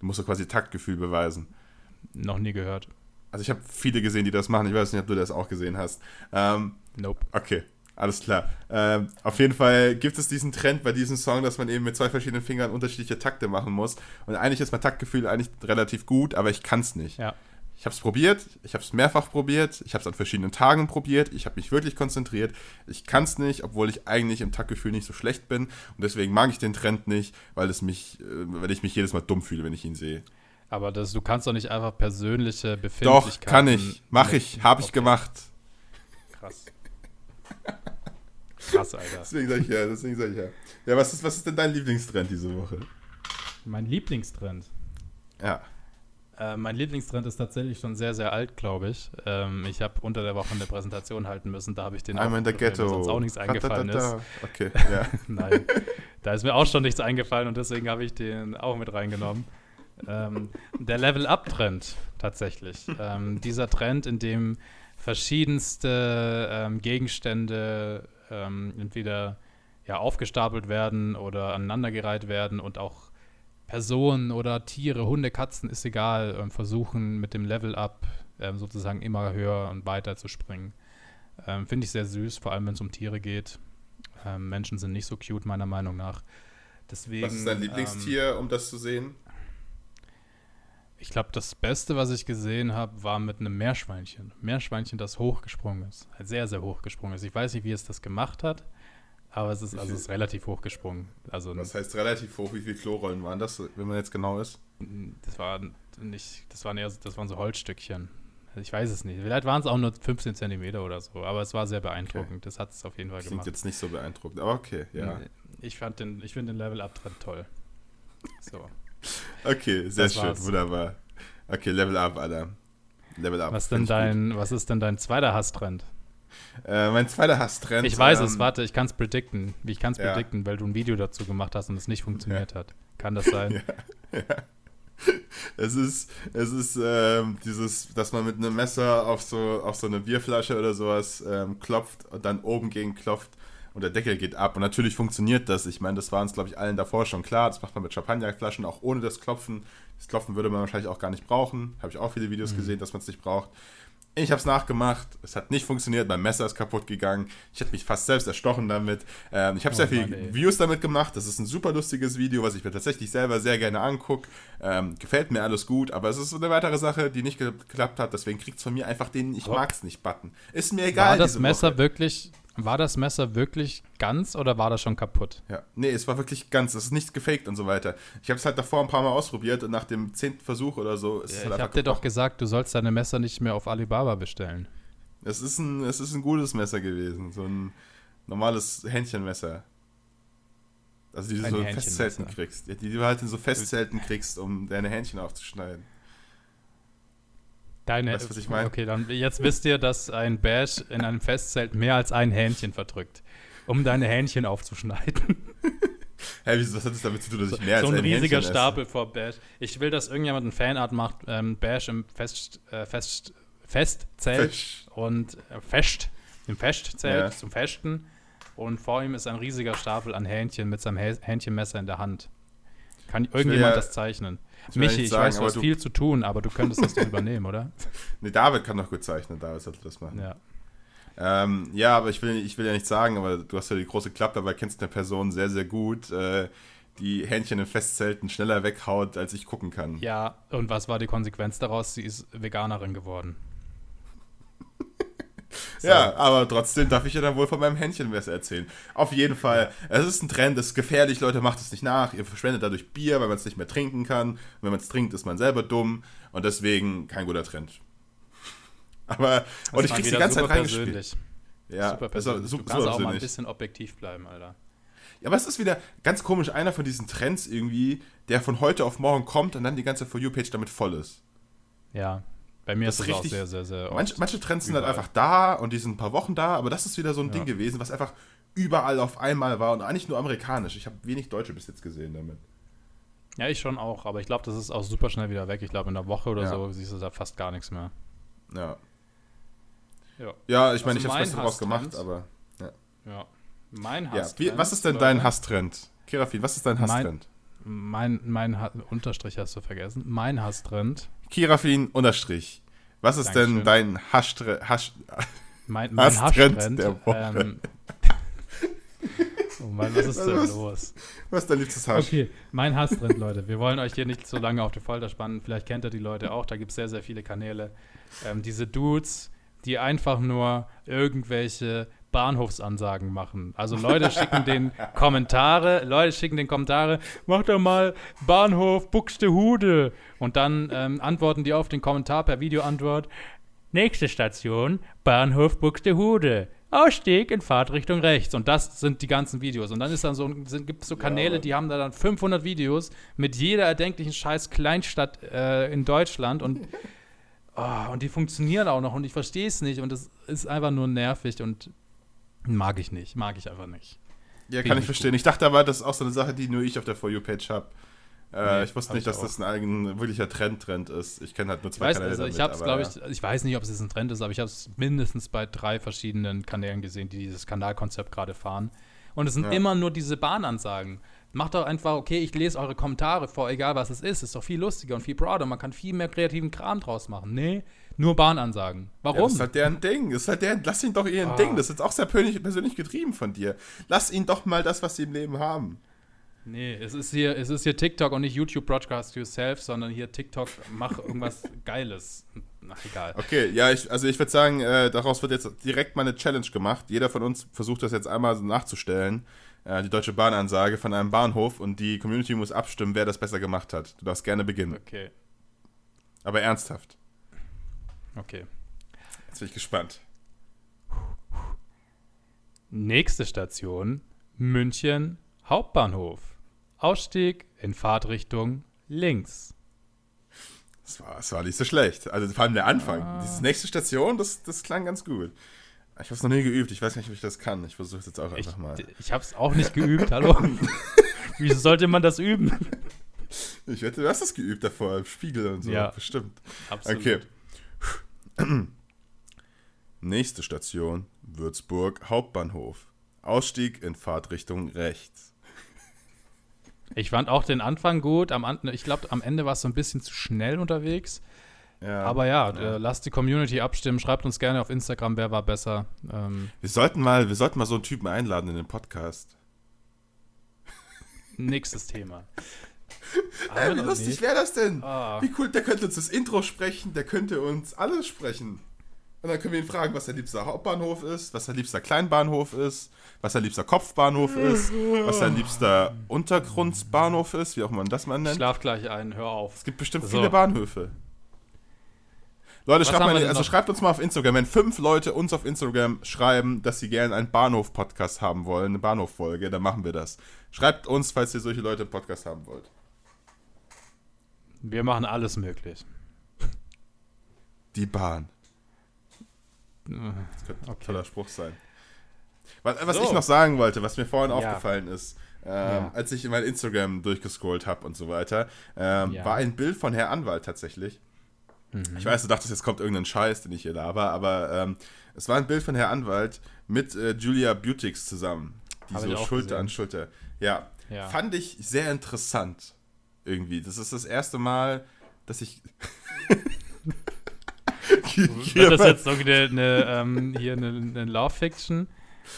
Du musst so quasi Taktgefühl beweisen. Noch nie gehört. Also ich habe viele gesehen, die das machen. Ich weiß nicht, ob du das auch gesehen hast. Ähm, Nope. okay, alles klar. Ähm, auf jeden Fall gibt es diesen Trend bei diesem Song, dass man eben mit zwei verschiedenen Fingern unterschiedliche Takte machen muss. Und eigentlich ist mein Taktgefühl eigentlich relativ gut, aber ich kann es nicht. Ja. Ich habe es probiert, ich habe es mehrfach probiert, ich habe es an verschiedenen Tagen probiert, ich habe mich wirklich konzentriert. Ich kann es nicht, obwohl ich eigentlich im Taktgefühl nicht so schlecht bin. Und deswegen mag ich den Trend nicht, weil, es mich, äh, weil ich mich jedes Mal dumm fühle, wenn ich ihn sehe. Aber das, du kannst doch nicht einfach persönliche Doch, Befindlichkeiten... kann ich, mache ich, habe ich Okay, gemacht. Krass. Krass, Alter. Deswegen sag ich ja, deswegen sag ich ja. Ja, was ist, was ist denn dein Lieblingstrend diese Woche? Mein Lieblingstrend. Ja. Äh, mein Lieblingstrend ist tatsächlich schon sehr, sehr alt, glaube ich. Ähm, ich habe unter der Woche eine Präsentation halten müssen, da habe ich den I'm in weil ghetto. mir sonst auch nichts eingefallen ist. Ratatata. Okay, [laughs] ja. Nein, da ist mir auch schon nichts eingefallen und deswegen habe ich den auch mit reingenommen. Ähm, der Level-Up-Trend tatsächlich. Ähm, dieser Trend, in dem verschiedenste ähm, Gegenstände ähm, entweder ja, aufgestapelt werden oder aneinandergereiht werden und auch Personen oder Tiere, Hunde, Katzen, ist egal, ähm, versuchen mit dem Level-Up ähm, sozusagen immer höher und weiter zu springen. Ähm, Finde ich sehr süß, vor allem wenn es um Tiere geht. Ähm, Menschen sind nicht so cute, meiner Meinung nach. Deswegen, Was ist dein Ähm, Lieblingstier, um das zu sehen? Ich glaube, das Beste, was ich gesehen habe, war mit einem Meerschweinchen. Meerschweinchen, das hochgesprungen ist. Sehr, sehr hochgesprungen ist. Ich weiß nicht, wie es das gemacht hat, aber es ist, also es ist relativ hochgesprungen. Also Was heißt relativ hoch? Wie viele Klorollen waren das, wenn man jetzt genau ist? das war nicht, das waren eher, das waren so Holzstückchen. Ich weiß es nicht. Vielleicht waren es auch nur 15 Zentimeter oder so, aber es war sehr beeindruckend. Das hat es auf jeden Fall Klingt gemacht. jetzt nicht so beeindruckend, aber okay, ja. Ich fand den, ich finde den Level-Up-Trend toll. So. Okay, sehr Das schön, war's. wunderbar. Okay, Level Up, Alter. Level Up. Was denn dein, was ist denn dein zweiter Hasstrend? Äh, mein zweiter Hasstrend. Ich weiß ähm, es, warte, ich kann es predikten. Ich kann es ja. predikten, weil du ein Video dazu gemacht hast und es nicht funktioniert hat. Kann das sein? [laughs] Es ist, es ist ähm, dieses, dass man mit einem Messer auf so, auf so eine Bierflasche oder sowas ähm, klopft und dann oben gegen klopft und der Deckel geht ab. Und natürlich funktioniert das. Ich meine, das war uns, glaube ich, allen davor schon klar. Das macht man mit Champagnerflaschen auch ohne das Klopfen. Das Klopfen würde man wahrscheinlich auch gar nicht brauchen. Habe ich auch viele Videos gesehen, dass man es nicht braucht. Ich habe es nachgemacht. Es hat nicht funktioniert. Mein Messer ist kaputt gegangen. Ich hätte mich fast selbst erstochen damit. Ähm, ich habe Oh sehr viel Mann, ey. Views damit gemacht. Das ist ein super lustiges Video, was ich mir tatsächlich selber sehr gerne angucke. Ähm, gefällt mir alles gut, aber es ist eine weitere Sache, die nicht geklappt hat. Deswegen kriegt es von mir einfach den Ich mag's nicht Button. Ist mir egal. War das Messer Woche. wirklich, war das Messer wirklich ganz oder war das schon kaputt? Ja. Nee, es war wirklich ganz, es ist nicht gefaked und so weiter. Ich habe es halt davor ein paar Mal ausprobiert und nach dem zehnten Versuch oder so ist es ich halt habe einfach dir doch gesagt, du sollst deine Messer nicht mehr auf Alibaba bestellen. Es ist, ein, es ist ein gutes Messer gewesen. So ein normales Hähnchenmesser. Also die du Ein so in. Festzelten kriegst. Ja, Die du halt in so Festzelten kriegst, um deine Hähnchen aufzuschneiden. Deine, Weißt was ich meine? Okay, dann jetzt wisst ihr, dass ein Bash in einem Festzelt mehr als ein Hähnchen verdrückt, um deine Hähnchen aufzuschneiden. [laughs] Hä, wieso, was hat das damit zu tun, dass ich mehr so als ein ein riesiger Hähnchen esse? Stapel vor Bash. Ich will, dass irgendjemand ein Fanart macht, ähm, Bash im Fest, äh, Fest, Festzelt Fisch. und äh, Fest, im Festzelt Ja. zum Festen. Und vor ihm ist ein riesiger Stapel an Hähnchen mit seinem Hä Hähnchenmesser in der Hand. Kann irgendjemand ja- das zeichnen? ich Michi, ich sagen, weiß, du aber hast du- viel zu tun, aber du könntest das doch übernehmen, oder? [laughs] Nee, David kann doch gut zeichnen, David sollte das machen. Ja. Ähm, ja, aber ich will, ich will ja nicht sagen, aber du hast ja die große Klappe, dabei kennst eine Person sehr, sehr gut, äh, die Hähnchen in Festzelten schneller weghaut, als ich gucken kann. Ja, und was war die Konsequenz daraus? Sie ist Veganerin geworden. So. Ja, aber trotzdem darf ich ja dann wohl von meinem Hähnchenmesser erzählen. Auf jeden Fall, es ist ein Trend, es ist gefährlich, Leute, macht es nicht nach. Ihr verschwendet dadurch Bier, weil man es nicht mehr trinken kann. Und wenn man es trinkt, ist man selber dumm. Und deswegen kein guter Trend. [laughs] Aber, und ich krieg's die ganze Zeit super reingespielt. persönlich. Ja, super also, persönlich. super, du kannst super auch mal ein bisschen objektiv bleiben, Alter. Ja, aber es ist wieder ganz komisch, einer von diesen Trends irgendwie, der von heute auf morgen kommt und dann die ganze For You-Page damit voll ist. Ja, bei mir Das ist es auch sehr, sehr, sehr Manche, manche Trends sind halt einfach da und die sind ein paar Wochen da, aber das ist wieder so ein Ja. Ding gewesen, was einfach überall auf einmal war und eigentlich nur amerikanisch. Ich habe wenig Deutsche bis jetzt gesehen damit. Ja, ich schon auch, aber ich glaube, das ist auch super schnell wieder weg. Ich glaube, in einer Woche oder Ja. so siehst du da fast gar nichts mehr. Ja, Ja. ja ich meine, Also ich habe mein das Beste draus gemacht, Hasstrend- aber. ja. Mein Ja, Hass. wie, was ist denn dein Hasstrend? Kerafin, was ist dein Mein- Hasstrend? Mein, mein ha Unterstrich hast du vergessen. Mein Hasstrend. Kirafin unterstrich. Was ist denn Dankeschön. dein Hasstre Hasch Mein, mein Hasstrend. der Woche. Ähm, [laughs] oh Mann, was ist denn Was? los? Was ist dein liebstes Hasch? Okay, mein Hasstrend, Leute. Wir wollen euch hier nicht so lange auf die Folter spannen. Vielleicht kennt ihr die Leute auch. Da gibt es sehr, sehr viele Kanäle. Ähm, diese Dudes, die einfach nur irgendwelche Bahnhofsansagen machen. Also Leute schicken den Kommentare, Leute schicken den Kommentare, mach doch mal Bahnhof Buxtehude. Und dann ähm, antworten die auf den Kommentar per Videoantwort. Nächste Station, Bahnhof Buxtehude. Ausstieg in Fahrtrichtung rechts. Und das sind die ganzen Videos. Und dann ist dann so, gibt es so Kanäle, Mann. die haben da dann 500 Videos mit jeder erdenklichen scheiß Kleinstadt äh, in Deutschland. Und, oh, und die funktionieren auch noch. Und ich verstehe es nicht. Und es ist einfach nur nervig. Und mag ich nicht. Mag ich einfach nicht. Ja, Finde kann ich ich verstehen. Ich dachte aber, das ist auch so eine Sache, die nur ich auf der For You-Page habe. Äh, Nee, ich wusste nicht, ich dass auch. das ein eigen, wirklicher Trend-Trend ist. Ich kenne halt nur Ich zwei weiß, Kanäle also damit, ich es, aber glaube ja. ich, ich weiß nicht, ob es jetzt ein Trend ist, aber ich habe es mindestens bei drei verschiedenen Kanälen gesehen, die dieses Kanalkonzept gerade fahren. Und es sind Ja. immer nur diese Bahnansagen. Macht doch einfach, okay, ich lese eure Kommentare vor, egal was es ist. Ist doch viel lustiger und viel broader. Man kann viel mehr kreativen Kram draus machen. Nee, nur Bahnansagen. Ja, Warum? das ist halt deren Ding. Das ist halt deren, lass ihn doch ihren Ah. Ding. Das ist jetzt auch sehr persönlich, persönlich getrieben von dir. Lass ihn doch mal das, was sie im Leben haben. Nee, es ist hier, es ist hier TikTok und nicht YouTube Broadcast Yourself, sondern hier TikTok, mach irgendwas [laughs] Geiles. Ach, egal. Okay, ja, ich, also ich würde sagen, äh, daraus wird jetzt direkt mal eine Challenge gemacht. Jeder von uns versucht das jetzt einmal so nachzustellen. Äh, die Deutsche Bahnansage von einem Bahnhof und die Community muss abstimmen, wer das besser gemacht hat. Du darfst gerne beginnen. Okay, Aber ernsthaft. Okay. Jetzt bin ich gespannt. Nächste Station: München Hauptbahnhof. Ausstieg in Fahrtrichtung links. Das war, das war nicht so schlecht. Also vor allem der Anfang. Ah. Diese nächste Station, das, das klang ganz gut. Ich habe es noch nie geübt. Ich weiß nicht, ob ich das kann. Ich versuche es jetzt auch Ich, einfach mal. ich habe es auch nicht geübt, hallo. [laughs] Wieso sollte man das üben? Ich wette, du hast das geübt davor im Spiegel und so. Ja. Bestimmt. Absolut. Okay. Nächste Station: Würzburg Hauptbahnhof. Ausstieg in Fahrtrichtung rechts. Ich fand auch den Anfang gut. Am, ich glaube, am Ende war es so ein bisschen zu schnell unterwegs. Ja. Aber ja, Äh, lasst die Community abstimmen. Schreibt uns gerne auf Instagram, wer war besser. Ähm, Wir sollten mal, wir sollten mal so einen Typen einladen in den Podcast. nächstes Thema. Ey, Aber wie noch lustig wäre das denn? Ah. Wie cool, der könnte uns das Intro sprechen, der könnte uns alles sprechen. Und dann können wir ihn fragen, was sein liebster Hauptbahnhof ist, was sein liebster Kleinbahnhof ist, was sein liebster Kopfbahnhof ist, was sein liebster Untergrundbahnhof ist, wie auch man das mal Ich nennt. schlaf gleich ein, hör auf. Es gibt bestimmt So. viele Bahnhöfe. Leute, schreibt, mal, also schreibt uns mal auf Instagram, wenn fünf Leute uns auf Instagram schreiben, dass sie gerne einen Bahnhof-Podcast haben wollen, eine Bahnhof-Folge, dann machen wir das. Schreibt uns, falls ihr solche Leute im Podcast haben wollt. Wir machen alles möglich. Die Bahn. Das könnte ein Okay. toller Spruch sein. Was, was So. ich noch sagen wollte, was mir vorhin Ja. aufgefallen ist, ähm, Ja. als ich in mein Instagram durchgescrollt habe und so weiter, ähm, Ja. war ein Bild von Herr Anwalt tatsächlich. Mhm. Ich weiß, du dachtest, jetzt kommt irgendein Scheiß, den ich hier laber, aber ähm, es war ein Bild von Herr Anwalt mit äh, Julia Butix zusammen. Die Hab so Schulter gesehen. an Schulter. Ja. Ja. Fand ich sehr interessant. Irgendwie. Das ist das erste Mal, dass ich. [laughs] Wird das jetzt irgendwie eine, eine, ähm, hier eine, eine Love-Fiction?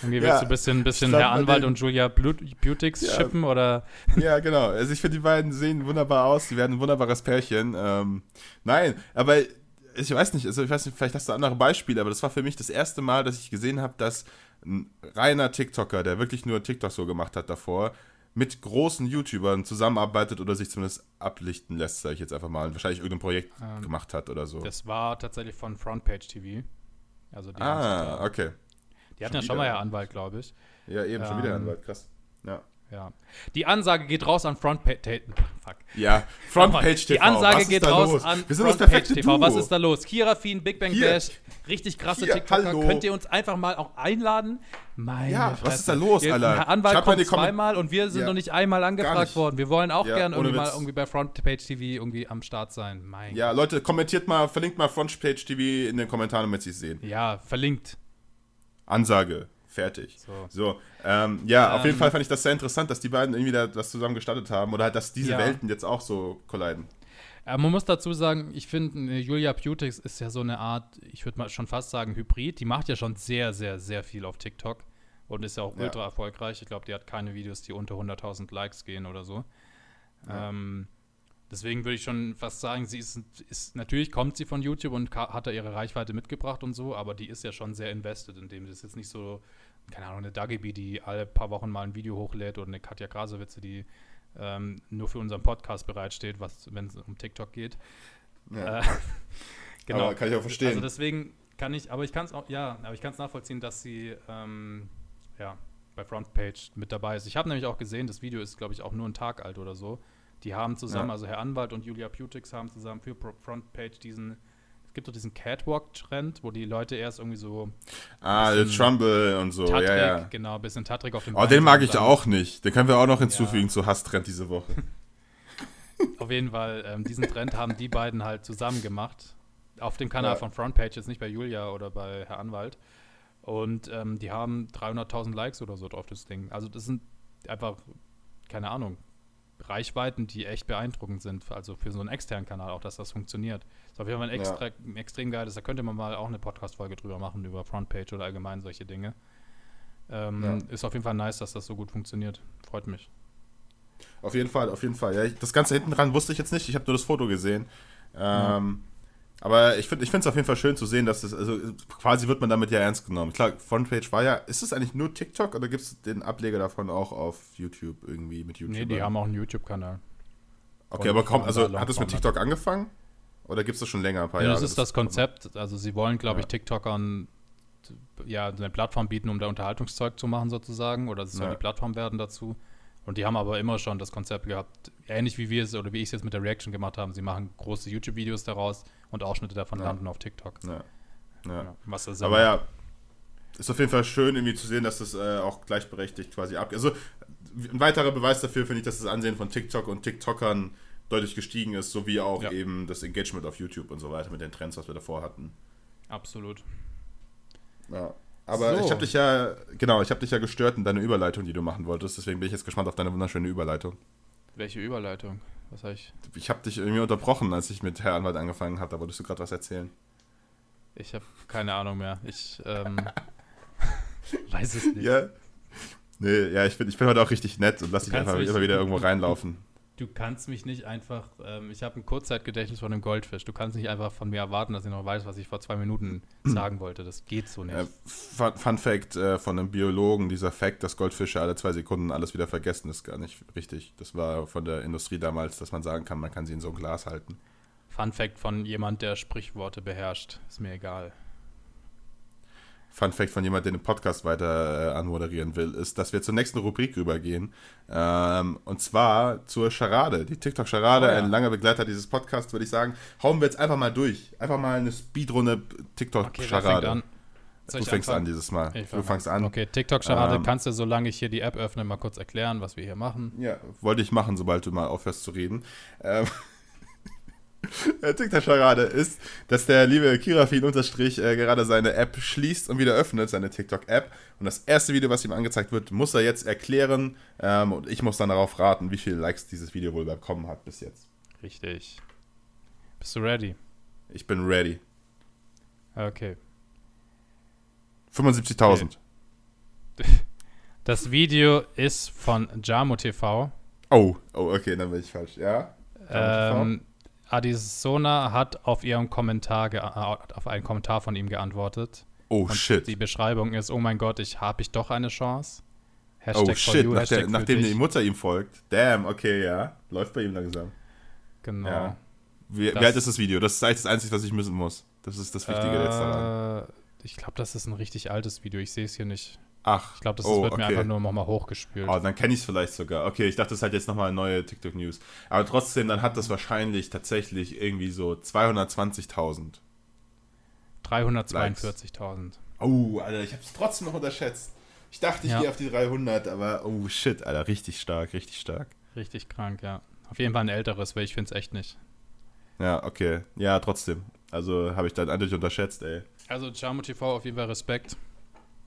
Irgendwie willst Ja. du ein bisschen, bisschen Ich glaub, Herr Anwalt und Julia Butix Ja. schippen oder? Ja, genau. Also ich finde, die beiden sehen wunderbar aus. Die werden ein wunderbares Pärchen. Ähm, nein, aber ich weiß nicht, also ich weiß nicht, vielleicht hast du andere Beispiele, aber das war für mich das erste Mal, dass ich gesehen habe, dass ein reiner TikToker, der wirklich nur TikTok so gemacht hat davor, mit großen YouTubern zusammenarbeitet oder sich zumindest ablichten lässt, sage ich jetzt einfach mal. Wahrscheinlich irgendein Projekt Ähm, gemacht hat oder so. Das war tatsächlich von Frontpage TV. Also die, Ah, haben's- okay. die hatten schon ja schon mal wieder. Herr Anwalt, glaube ich. Ja, eben schon wieder Ähm, Anwalt, krass. Ja. Ja. Die Ansage geht raus an Frontpage. Fuck. Ja, Frontpage TV. Die Ansage was geht raus los? an Frontpage TV. Duo. Was ist da los? Kirafin, Big Bang Hier. Bash, richtig krasse Hier, TikToker. hallo. Könnt ihr uns einfach mal auch einladen? Meine Ja, was Fresse. ist da los, Alter? Herr Anwalt Schreibt kommt zweimal und wir sind Ja. noch nicht einmal angefragt nicht. worden. Wir wollen auch Ja, gerne ohne irgendwie mal irgendwie bei Frontpage TV irgendwie am Start sein. Mein Ja, Leute, kommentiert mal, verlinkt mal Frontpage TV in den Kommentaren, damit sie es sehen. Ja, verlinkt. Ansage. Fertig. So. So, ähm, ja, auf jeden Ähm, Fall fand ich das sehr interessant, dass die beiden irgendwie da was zusammen gestartet haben oder halt, dass diese Ja. Welten jetzt auch so kolliden. Äh, man muss dazu sagen, ich finde, äh, Julia Butix ist ja so eine Art, ich würde mal schon fast sagen, Hybrid. Die macht ja schon sehr, sehr, sehr viel auf TikTok und ist ja auch Ja. ultra erfolgreich. Ich glaube, die hat keine Videos, die unter 100.000 Likes gehen oder so. Ja. Ähm, deswegen würde ich schon fast sagen, sie ist, ist, natürlich kommt sie von YouTube und hat da ihre Reichweite mitgebracht und so, aber die ist ja schon sehr invested in dem. Das ist jetzt nicht so, keine Ahnung, eine Dagibi, die alle paar Wochen mal ein Video hochlädt oder eine Katja Krasowitze, die ähm, nur für unseren Podcast bereitsteht, was, wenn es um TikTok geht. Ja. Äh, [laughs] genau. Aber kann ich auch verstehen. Also deswegen kann ich, aber ich kann es auch, ja, aber ich kann es nachvollziehen, dass sie ähm, ja, bei Frontpage mit dabei ist. Ich habe nämlich auch gesehen, das Video ist, glaube ich, auch nur ein Tag alt oder so. Die haben zusammen, Ja. also Herr Anwalt und Julia Putix haben zusammen für Frontpage diesen, es gibt doch diesen Catwalk-Trend, wo die Leute erst irgendwie so ah, Trumble und so, Tatrik, ja, ja. genau, ein bisschen Tatrik auf dem Oh, Bein den mag ich dann- auch nicht. Den können wir auch noch hinzufügen zu Hasstrend diese Woche. [laughs] [laughs] Auf jeden Fall, ähm, diesen Trend haben die beiden halt zusammen gemacht. Auf dem Kanal Ja. von Frontpage, jetzt nicht bei Julia oder bei Herr Anwalt. Und ähm, die haben 300.000 Likes oder so drauf, das Ding. Also das sind einfach, keine Ahnung, Reichweiten, die echt beeindruckend sind. Also für so einen externen Kanal auch, dass das funktioniert. Ist auf jeden Fall ein, Ja. extra, ein extrem geiles, da könnte man mal auch eine Podcast-Folge drüber machen, über Frontpage oder allgemein solche Dinge. Ähm, Ja. Ist auf jeden Fall nice, dass das so gut funktioniert. Freut mich. Auf jeden Fall, auf jeden Fall. Ja, ich, das Ganze hinten dran wusste ich jetzt nicht. Ich habe nur das Foto gesehen. Ähm, Aber ich finde es auf jeden Fall schön zu sehen, dass das, also quasi wird man damit ja ernst genommen. Klar, Frontpage war ja, ist es eigentlich nur TikTok oder gibt es den Ableger davon auch auf YouTube irgendwie mit YouTube? Nee, die haben auch einen YouTube-Kanal. Okay, aber komm, also hat es mit. TikTok angefangen? Oder gibt es das schon länger, ein paar Ja, Jahre? das ist das Konzept. Also sie wollen, glaube ich, Ja. TikTokern ja, eine Plattform bieten, um da Unterhaltungszeug zu machen sozusagen. Oder es soll Ja. die Plattform werden dazu. Und die haben aber immer schon das Konzept gehabt, ähnlich wie wir es oder wie ich es jetzt mit der Reaction gemacht haben. Sie machen große YouTube-Videos daraus und Ausschnitte davon Ja. landen auf TikTok. Ja. Ja. Was das Aber ja, ist auf jeden Fall schön, irgendwie zu sehen, dass das äh, auch gleichberechtigt quasi ab. Also ein weiterer Beweis dafür finde ich, dass das Ansehen von TikTok und TikTokern deutlich gestiegen ist, sowie auch Ja. eben das Engagement auf YouTube und so weiter mit den Trends, was wir davor hatten. Absolut. Ja. Aber So. ich habe dich ja, genau, ich habe dich ja gestört in deiner Überleitung, die du machen wolltest. Deswegen bin ich jetzt gespannt auf deine wunderschöne Überleitung. Welche Überleitung? Was habe ich? Ich habe dich irgendwie unterbrochen, als ich mit Herr Anwalt angefangen habe. Da wolltest du gerade was erzählen. Ich habe keine Ahnung mehr. Ich ähm, [laughs] weiß es nicht. Ja. Nee, ja, ich bin, ich bin heute auch richtig nett und lass dich einfach immer wieder irgendwo reinlaufen. Du kannst mich nicht einfach, ähm, ich habe ein Kurzzeitgedächtnis von einem Goldfisch. Du kannst nicht einfach von mir erwarten, dass ich noch weiß, was ich vor zwei Minuten [clears throat] sagen wollte. Das geht so nicht. Äh, Fun, Fun Fact äh, von einem Biologen: dieser Fact, dass Goldfische alle zwei Sekunden alles wieder vergessen, ist gar nicht richtig. Das war von der Industrie damals, dass man sagen kann, man kann sie in so ein Glas halten. Fun Fact von jemand, der Sprichworte beherrscht. Ist mir egal. Fun Fact von jemand, der den Podcast weiter äh, anmoderieren will, ist, dass wir zur nächsten Rubrik rübergehen. Ähm, und zwar zur Charade. Die TikTok-Charade, Oh ja. ein langer Begleiter dieses Podcasts, würde ich sagen. Hauen wir jetzt einfach mal durch. Einfach mal eine Speedrunde Okay, TikTok-Charade. Soll du fängst an dieses Mal. Ich du fang fängst an. an. Okay, TikTok-Charade. Ähm, Kannst du, solange ich hier die App öffne, mal kurz erklären, was wir hier machen? Ja, wollte ich machen, sobald du mal aufhörst zu reden. Ähm, [laughs] der TikTok-Charade ist, dass der liebe Kirafin unterstrich äh, gerade seine App schließt und wieder öffnet, seine TikTok-App. Und das erste Video, was ihm angezeigt wird, muss er jetzt erklären. Ähm, und ich muss dann darauf raten, wie viele Likes dieses Video wohl bekommen hat bis jetzt. Richtig. Bist du ready? Ich bin ready. Okay. 75.000. [laughs] Das Video ist von Jamo TV. Oh, oh, okay, dann bin ich falsch. Ja? Ähm, Adisona hat auf ihren Kommentar äh, auf einen Kommentar von ihm geantwortet. Oh, Und shit. Die Beschreibung ist: Oh mein Gott, ich habe ich doch eine Chance. Oh, for shit. you, Nach der, Hashtag nachdem die. Mutter ihm folgt. Damn, okay, ja. Läuft bei ihm langsam. Genau. Ja. Wie, wie Das- alt ist das Video? Das ist eigentlich das Einzige, was ich müssen muss. Das ist das Wichtige jetzt daran. Äh, ich glaube, das ist ein richtig altes Video. Ich sehe es hier nicht. Ach, Ich glaube, das oh, wird mir okay. einfach nur nochmal hochgespült. Oh, dann kenne ich es vielleicht sogar. Okay, ich dachte, das ist halt jetzt nochmal neue TikTok-News. Aber trotzdem, dann hat das wahrscheinlich tatsächlich irgendwie so 220.000. 342.000. Oh, Alter, ich habe es trotzdem noch unterschätzt. Ich dachte, ich Ja. gehe auf die 300, aber oh shit, Alter, richtig stark, richtig stark. Richtig krank, ja. Auf jeden Fall ein älteres, weil ich finde es echt nicht. Ja, okay. Ja, trotzdem. Also habe ich dann eindeutig unterschätzt, ey. Also, Jamo TV auf jeden Fall Respekt.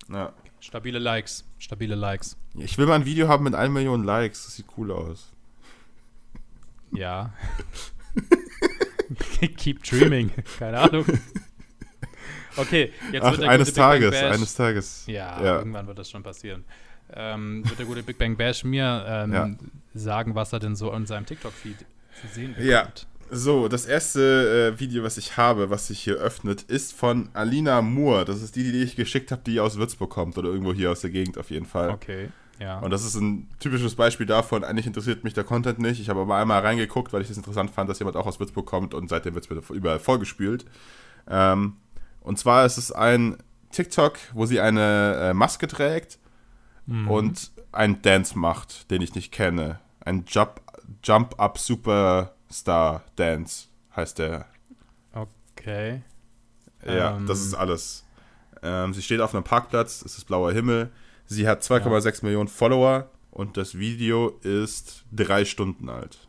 Ja. Stabile Likes. Stabile Likes. Ich will mal ein Video haben mit 1 Million Likes. Das sieht cool aus. Ja. [laughs] Keep dreaming. Keine Ahnung. Okay, jetzt Ach, wird der eines gute Big Bang Tages, Bash. eines Tages. Ja, Ja. irgendwann wird das schon passieren. Ähm, wird der gute Big Bang Bash mir ähm, Ja. sagen, was er denn so in seinem TikTok-Feed zu sehen bekommt. Ja. So, das erste äh, Video, was ich habe, was sich hier öffnet, ist von Alina Moore. Das ist die, die ich geschickt habe, die aus Würzburg kommt oder irgendwo hier aus der Gegend auf jeden Fall. Okay, ja. Und das ist ein typisches Beispiel davon, eigentlich interessiert mich der Content nicht. Ich habe aber einmal reingeguckt, weil ich es interessant fand, dass jemand auch aus Würzburg kommt und seitdem wird es überall vollgespült. Ähm, und zwar ist es ein TikTok, wo sie eine äh, Maske trägt Mhm. und einen Dance macht, den ich nicht kenne. Ein Jump, Superstar Dance heißt der. Okay. Ja, Ähm. das ist alles. Ähm, sie steht auf einem Parkplatz, es ist blauer Himmel. Sie hat 2,6 Millionen Follower und das Video ist drei Stunden alt.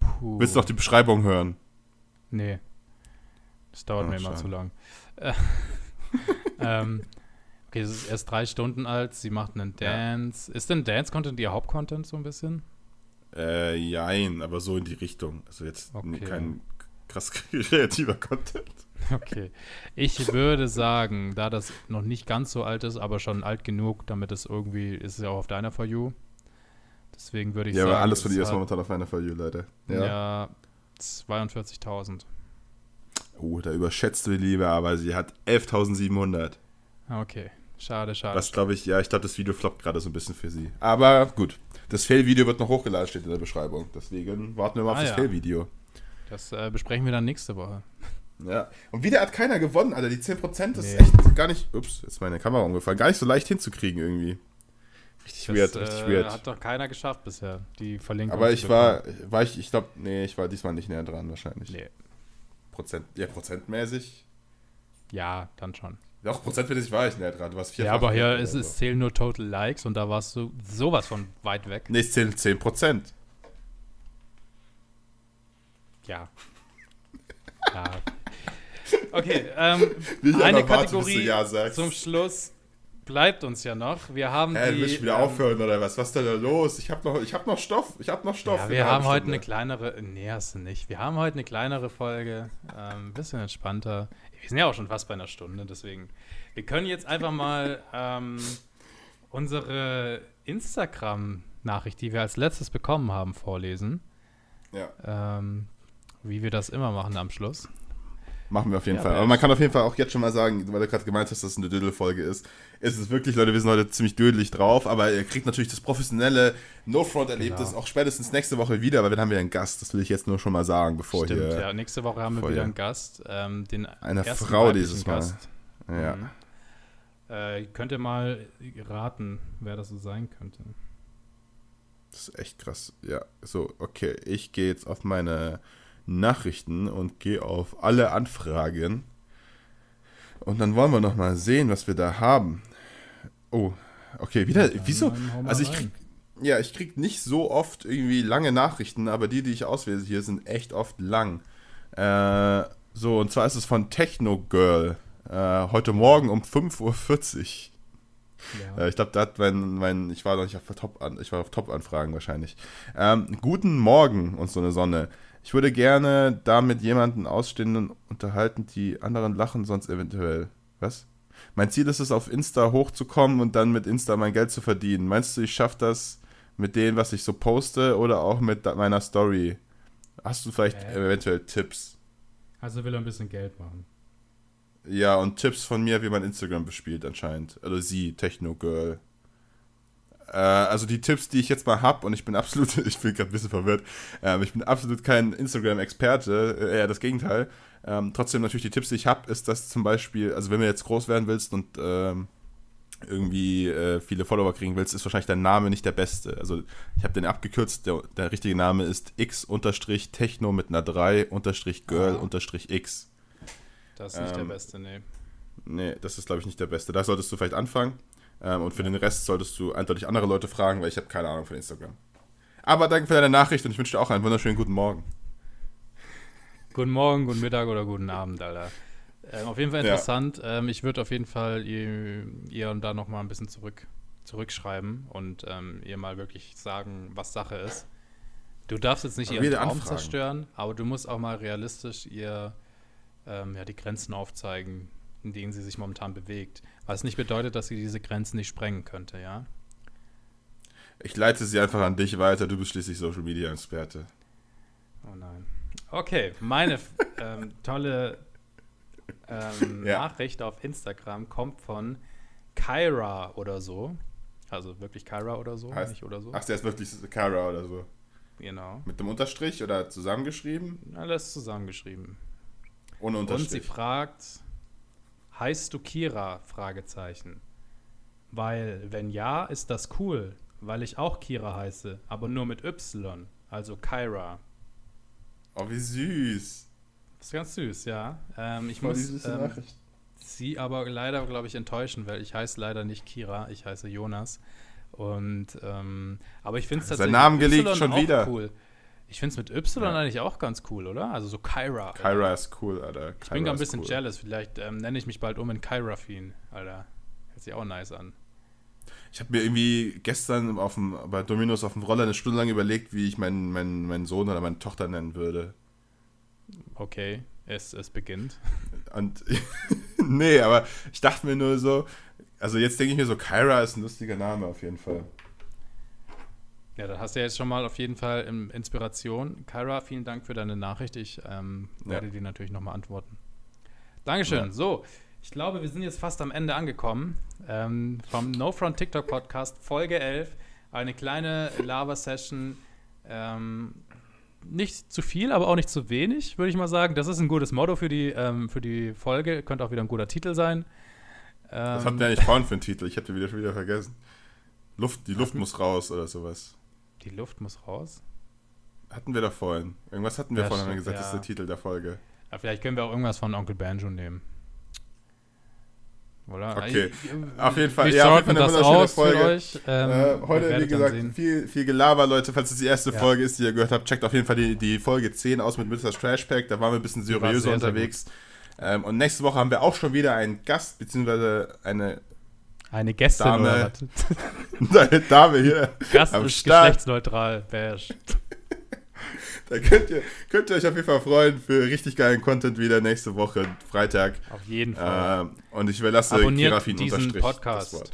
Puh. Willst du noch die Beschreibung hören? Nee. Das dauert Ah, mir immer zu lang. Äh, [laughs] ähm, okay, es ist erst drei Stunden alt. Sie macht einen Ja. Dance. Ist denn Dance-Content ihr Hauptcontent so ein bisschen? Äh, jein, aber so in die Richtung. Also jetzt Okay. kein krass [laughs] kreativer Content. Okay. Ich würde sagen, da das noch nicht ganz so alt ist, aber schon alt genug, damit es irgendwie, ist es ja auch auf deiner For You, Deswegen würde ich Ja, sagen. aber alles es ihr ist hat- momentan auf meiner For You, Leute. Ja. Ja, 42.000. Oh, da überschätzt du die Liebe, aber sie hat 11.700. Ah, Okay, schade, schade. Was glaube ich, ja, ich glaube, das Video floppt gerade so ein bisschen für sie. Aber gut. Das Fail-Video wird noch hochgeladen, steht in der Beschreibung. Deswegen warten wir mal auf Ah, das ja. Fail-Video. Das äh, besprechen wir dann nächste Woche. Ja. Und wieder hat keiner gewonnen, Alter. Die 10% ist Nee. echt gar nicht. Ups, jetzt ist meine Kamera umgefallen. Gar nicht so leicht hinzukriegen irgendwie. Richtig Das weird, richtig äh, weird. hat doch keiner geschafft bisher, die Verlinkung. Aber ich war, war ich, ich glaube, nee, ich war diesmal nicht näher dran wahrscheinlich. Nee. Prozent, ja, prozentmäßig. Ja, dann schon. Doch, prozentmäßig war ich näher dran. Du warst Ja, vierfach aber hier ist es zählen nur Total Likes und da warst du sowas von weit weg. Nee, es zählen 10 Prozent. Ja. [laughs] ja. Okay, ähm, ich eine einfach warte, Kategorie Ja sagst. zum Schluss bleibt uns ja noch. Wir haben Hä, die. willst du wieder ähm, aufhören oder was? Was ist denn da los? Ich hab noch, ich hab noch Stoff. Ich hab noch Stoff. Ja, wir haben heute eine kleinere. Nee, hast du nicht. Wir haben heute eine kleinere Folge. Ähm, ein bisschen entspannter. Wir sind ja auch schon fast bei einer Stunde, deswegen. Wir können jetzt einfach mal [laughs] ähm, unsere Instagram-Nachricht, die wir als letztes bekommen haben, vorlesen. Ja, Ähm, wie wir das immer machen am Schluss. Machen wir auf jeden Ja, Fall. aber man kann auf jeden Fall auch jetzt schon mal sagen, weil du gerade gemeint hast, dass es eine Dödel-Folge ist. Es ist wirklich, Leute, wir sind heute ziemlich dödelig drauf, aber ihr kriegt natürlich das professionelle No-Front-Erlebnis Genau. auch spätestens nächste Woche wieder, weil wir haben ja einen Gast. Das will ich jetzt nur schon mal sagen, bevor Stimmt, hier. ja. Nächste Woche haben wir wieder einen Gast. Ähm, den Eine Frau dieses Mal. Ja. Mhm. Äh, könnt ihr mal raten, wer das so sein könnte? Das ist echt krass. Ja, so, okay. Ich gehe jetzt auf meine Nachrichten und gehe auf alle Anfragen. Und dann wollen wir noch mal sehen, was wir da haben. Oh, okay, wieder. Wieso? Also ich krieg, ja, ich krieg nicht so oft irgendwie lange Nachrichten, aber die, die ich auswähle hier, sind echt oft lang. Äh, so, und zwar ist es von Techno Girl. Äh, heute Morgen um 5.40 Uhr. Ja. Äh, ich glaube, da hat mein, mein, ich war noch nicht auf Top an, ich war auf Top-Anfragen wahrscheinlich. Ähm, guten Morgen und so eine Sonne. Ich würde gerne da mit jemanden ausstehenden unterhalten, die anderen lachen sonst eventuell. Was? Mein Ziel ist es, auf Insta hochzukommen und dann mit Insta mein Geld zu verdienen. Meinst du, ich schaffe das mit dem, was ich so poste oder auch mit meiner Story? Hast du vielleicht Äh. eventuell Tipps? Also will er ein bisschen Geld machen. Ja, und Tipps von mir, wie man Instagram bespielt anscheinend. Oder sie, Techno Girl. Äh, also die Tipps, die ich jetzt mal hab, und ich bin absolut, [laughs] ich bin gerade ein bisschen verwirrt, ähm, ich bin absolut kein Instagram-Experte, äh, eher das Gegenteil. Ähm, trotzdem natürlich die Tipps, die ich hab, ist, dass zum Beispiel, also wenn du jetzt groß werden willst und ähm, irgendwie äh, viele Follower kriegen willst, ist wahrscheinlich dein Name nicht der beste. Also ich habe den abgekürzt, der, der richtige Name ist x-techno mit einer 3 girl x. Das ist nicht der Ähm, beste, nee. Nee, das ist, glaube ich, nicht der beste. Da solltest du vielleicht anfangen. Ähm, und für den Rest solltest du eindeutig andere Leute fragen, weil ich habe keine Ahnung von Instagram. Aber danke für deine Nachricht und ich wünsche dir auch einen wunderschönen guten Morgen. Guten Morgen, guten Mittag oder guten Abend, Alter. Ähm, auf jeden Fall Ja. interessant. Ähm, ich würde auf jeden Fall ihr, ihr und da noch mal ein bisschen zurück, zurückschreiben und ähm, ihr mal wirklich sagen, was Sache ist. Du darfst jetzt nicht Aber ihren Traum anfragen. zerstören, aber du musst auch mal realistisch ihr ähm, ja, die Grenzen aufzeigen, in denen sie sich momentan bewegt. Was nicht bedeutet, dass sie diese Grenzen nicht sprengen könnte, ja? Ich leite sie einfach an dich weiter. Du bist schließlich Social Media Experte. Oh nein. Okay, meine [laughs] ähm, tolle ähm, Ja. Nachricht auf Instagram kommt von Kyra oder so. Also wirklich Kyra oder so, Heißt- nicht oder so. Ach, der ist wirklich Kara oder so. Genau. Mit dem Unterstrich oder zusammengeschrieben? Alles zusammengeschrieben. Ohne Und sie Unterstrich. fragt, heißt du Kira? Fragezeichen. Weil, wenn ja, ist das cool, weil ich auch Kira heiße, aber nur mit Y, also Kyra. Oh, wie süß. Das ist ganz süß, ja. Ähm, ich Voll muss ähm, sie aber leider, glaube ich, enttäuschen, weil ich heiße leider nicht Kira, ich heiße Jonas. Und ähm, aber ich finde es Sein tatsächlich Namen Y schon wieder. cool. Ich finde es mit Y Ja. eigentlich auch ganz cool, oder? Also so Kyra. Kyra ist cool, Alter. Ich bin gerade ein bisschen jealous. Vielleicht ähm, nenne ich mich bald um in Kyra-Fiend, Alter. Hört sich auch nice an. Ich habe mir irgendwie gestern auf dem, bei Dominos auf dem Roller eine Stunde lang überlegt, wie ich meinen, meinen, meinen Sohn oder meine Tochter nennen würde. Okay, es, es beginnt. [laughs] Und [laughs] nee, aber ich dachte mir nur so, also jetzt denke ich mir so, Kyra ist ein lustiger Name auf jeden Fall. Ja, da hast du ja jetzt schon mal auf jeden Fall ähm, Inspiration. Kyra, vielen Dank für deine Nachricht. Ich ähm, Ja. werde dir natürlich nochmal antworten. Dankeschön. Ja. So, ich glaube, wir sind jetzt fast am Ende angekommen. Ähm, vom No Front TikTok Podcast, Folge 11. Eine kleine Lava-Session. Ähm, nicht zu viel, aber auch nicht zu wenig, würde ich mal sagen. Das ist ein gutes Motto für die, ähm, für die Folge. Könnte auch wieder ein guter Titel sein. Was Ähm, hatten wir eigentlich vorhin für einen Titel? Ich den wieder schon wieder vergessen. Luft, die Luft muss raus oder sowas. Die Luft muss raus. Hatten wir da vorhin. Irgendwas hatten wir Ja, vorhin, haben wir stimmt, gesagt, das ist ja. der Titel der Folge. Ja, vielleicht können wir auch irgendwas von Onkel Banjo nehmen. Oder? Okay. Ich- Auf jeden Fall, ja, auf jeden Fall eine wunderschöne Folge. Ähm, äh, heute, wie gesagt, viel, viel Gelaber, Leute. Falls es die erste Ja. Folge ist, die ihr gehört habt, checkt auf jeden Fall die, die Folge 10 aus mit Mr. Trash Pack. Da waren wir ein bisschen seriöser sehr, sehr unterwegs. Ähm, und nächste Woche haben wir auch schon wieder einen Gast, beziehungsweise eine, Eine Gästin Dame. oder was? [laughs] eine Dame hier Gast am ist Start. geschlechtsneutral. Bash. [laughs] Da könnt ihr, könnt ihr euch auf jeden Fall freuen für richtig geilen Content wieder nächste Woche, Freitag. Auf jeden Fall. Ähm, und ich überlasse Abonniert Kirafin diesen unterstrich Podcast. das Wort.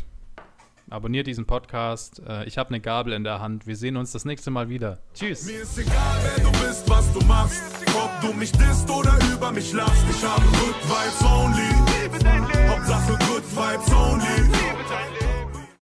Abonniert diesen Podcast. Äh, ich habe eine Gabel in der Hand. Wir sehen uns das nächste Mal wieder. Tschüss. Mir ist egal, wer du bist, was du machst. Ob du mich disst oder über mich lachst. Ich habe Good Vibes only. Hauptsache Good Vibes only.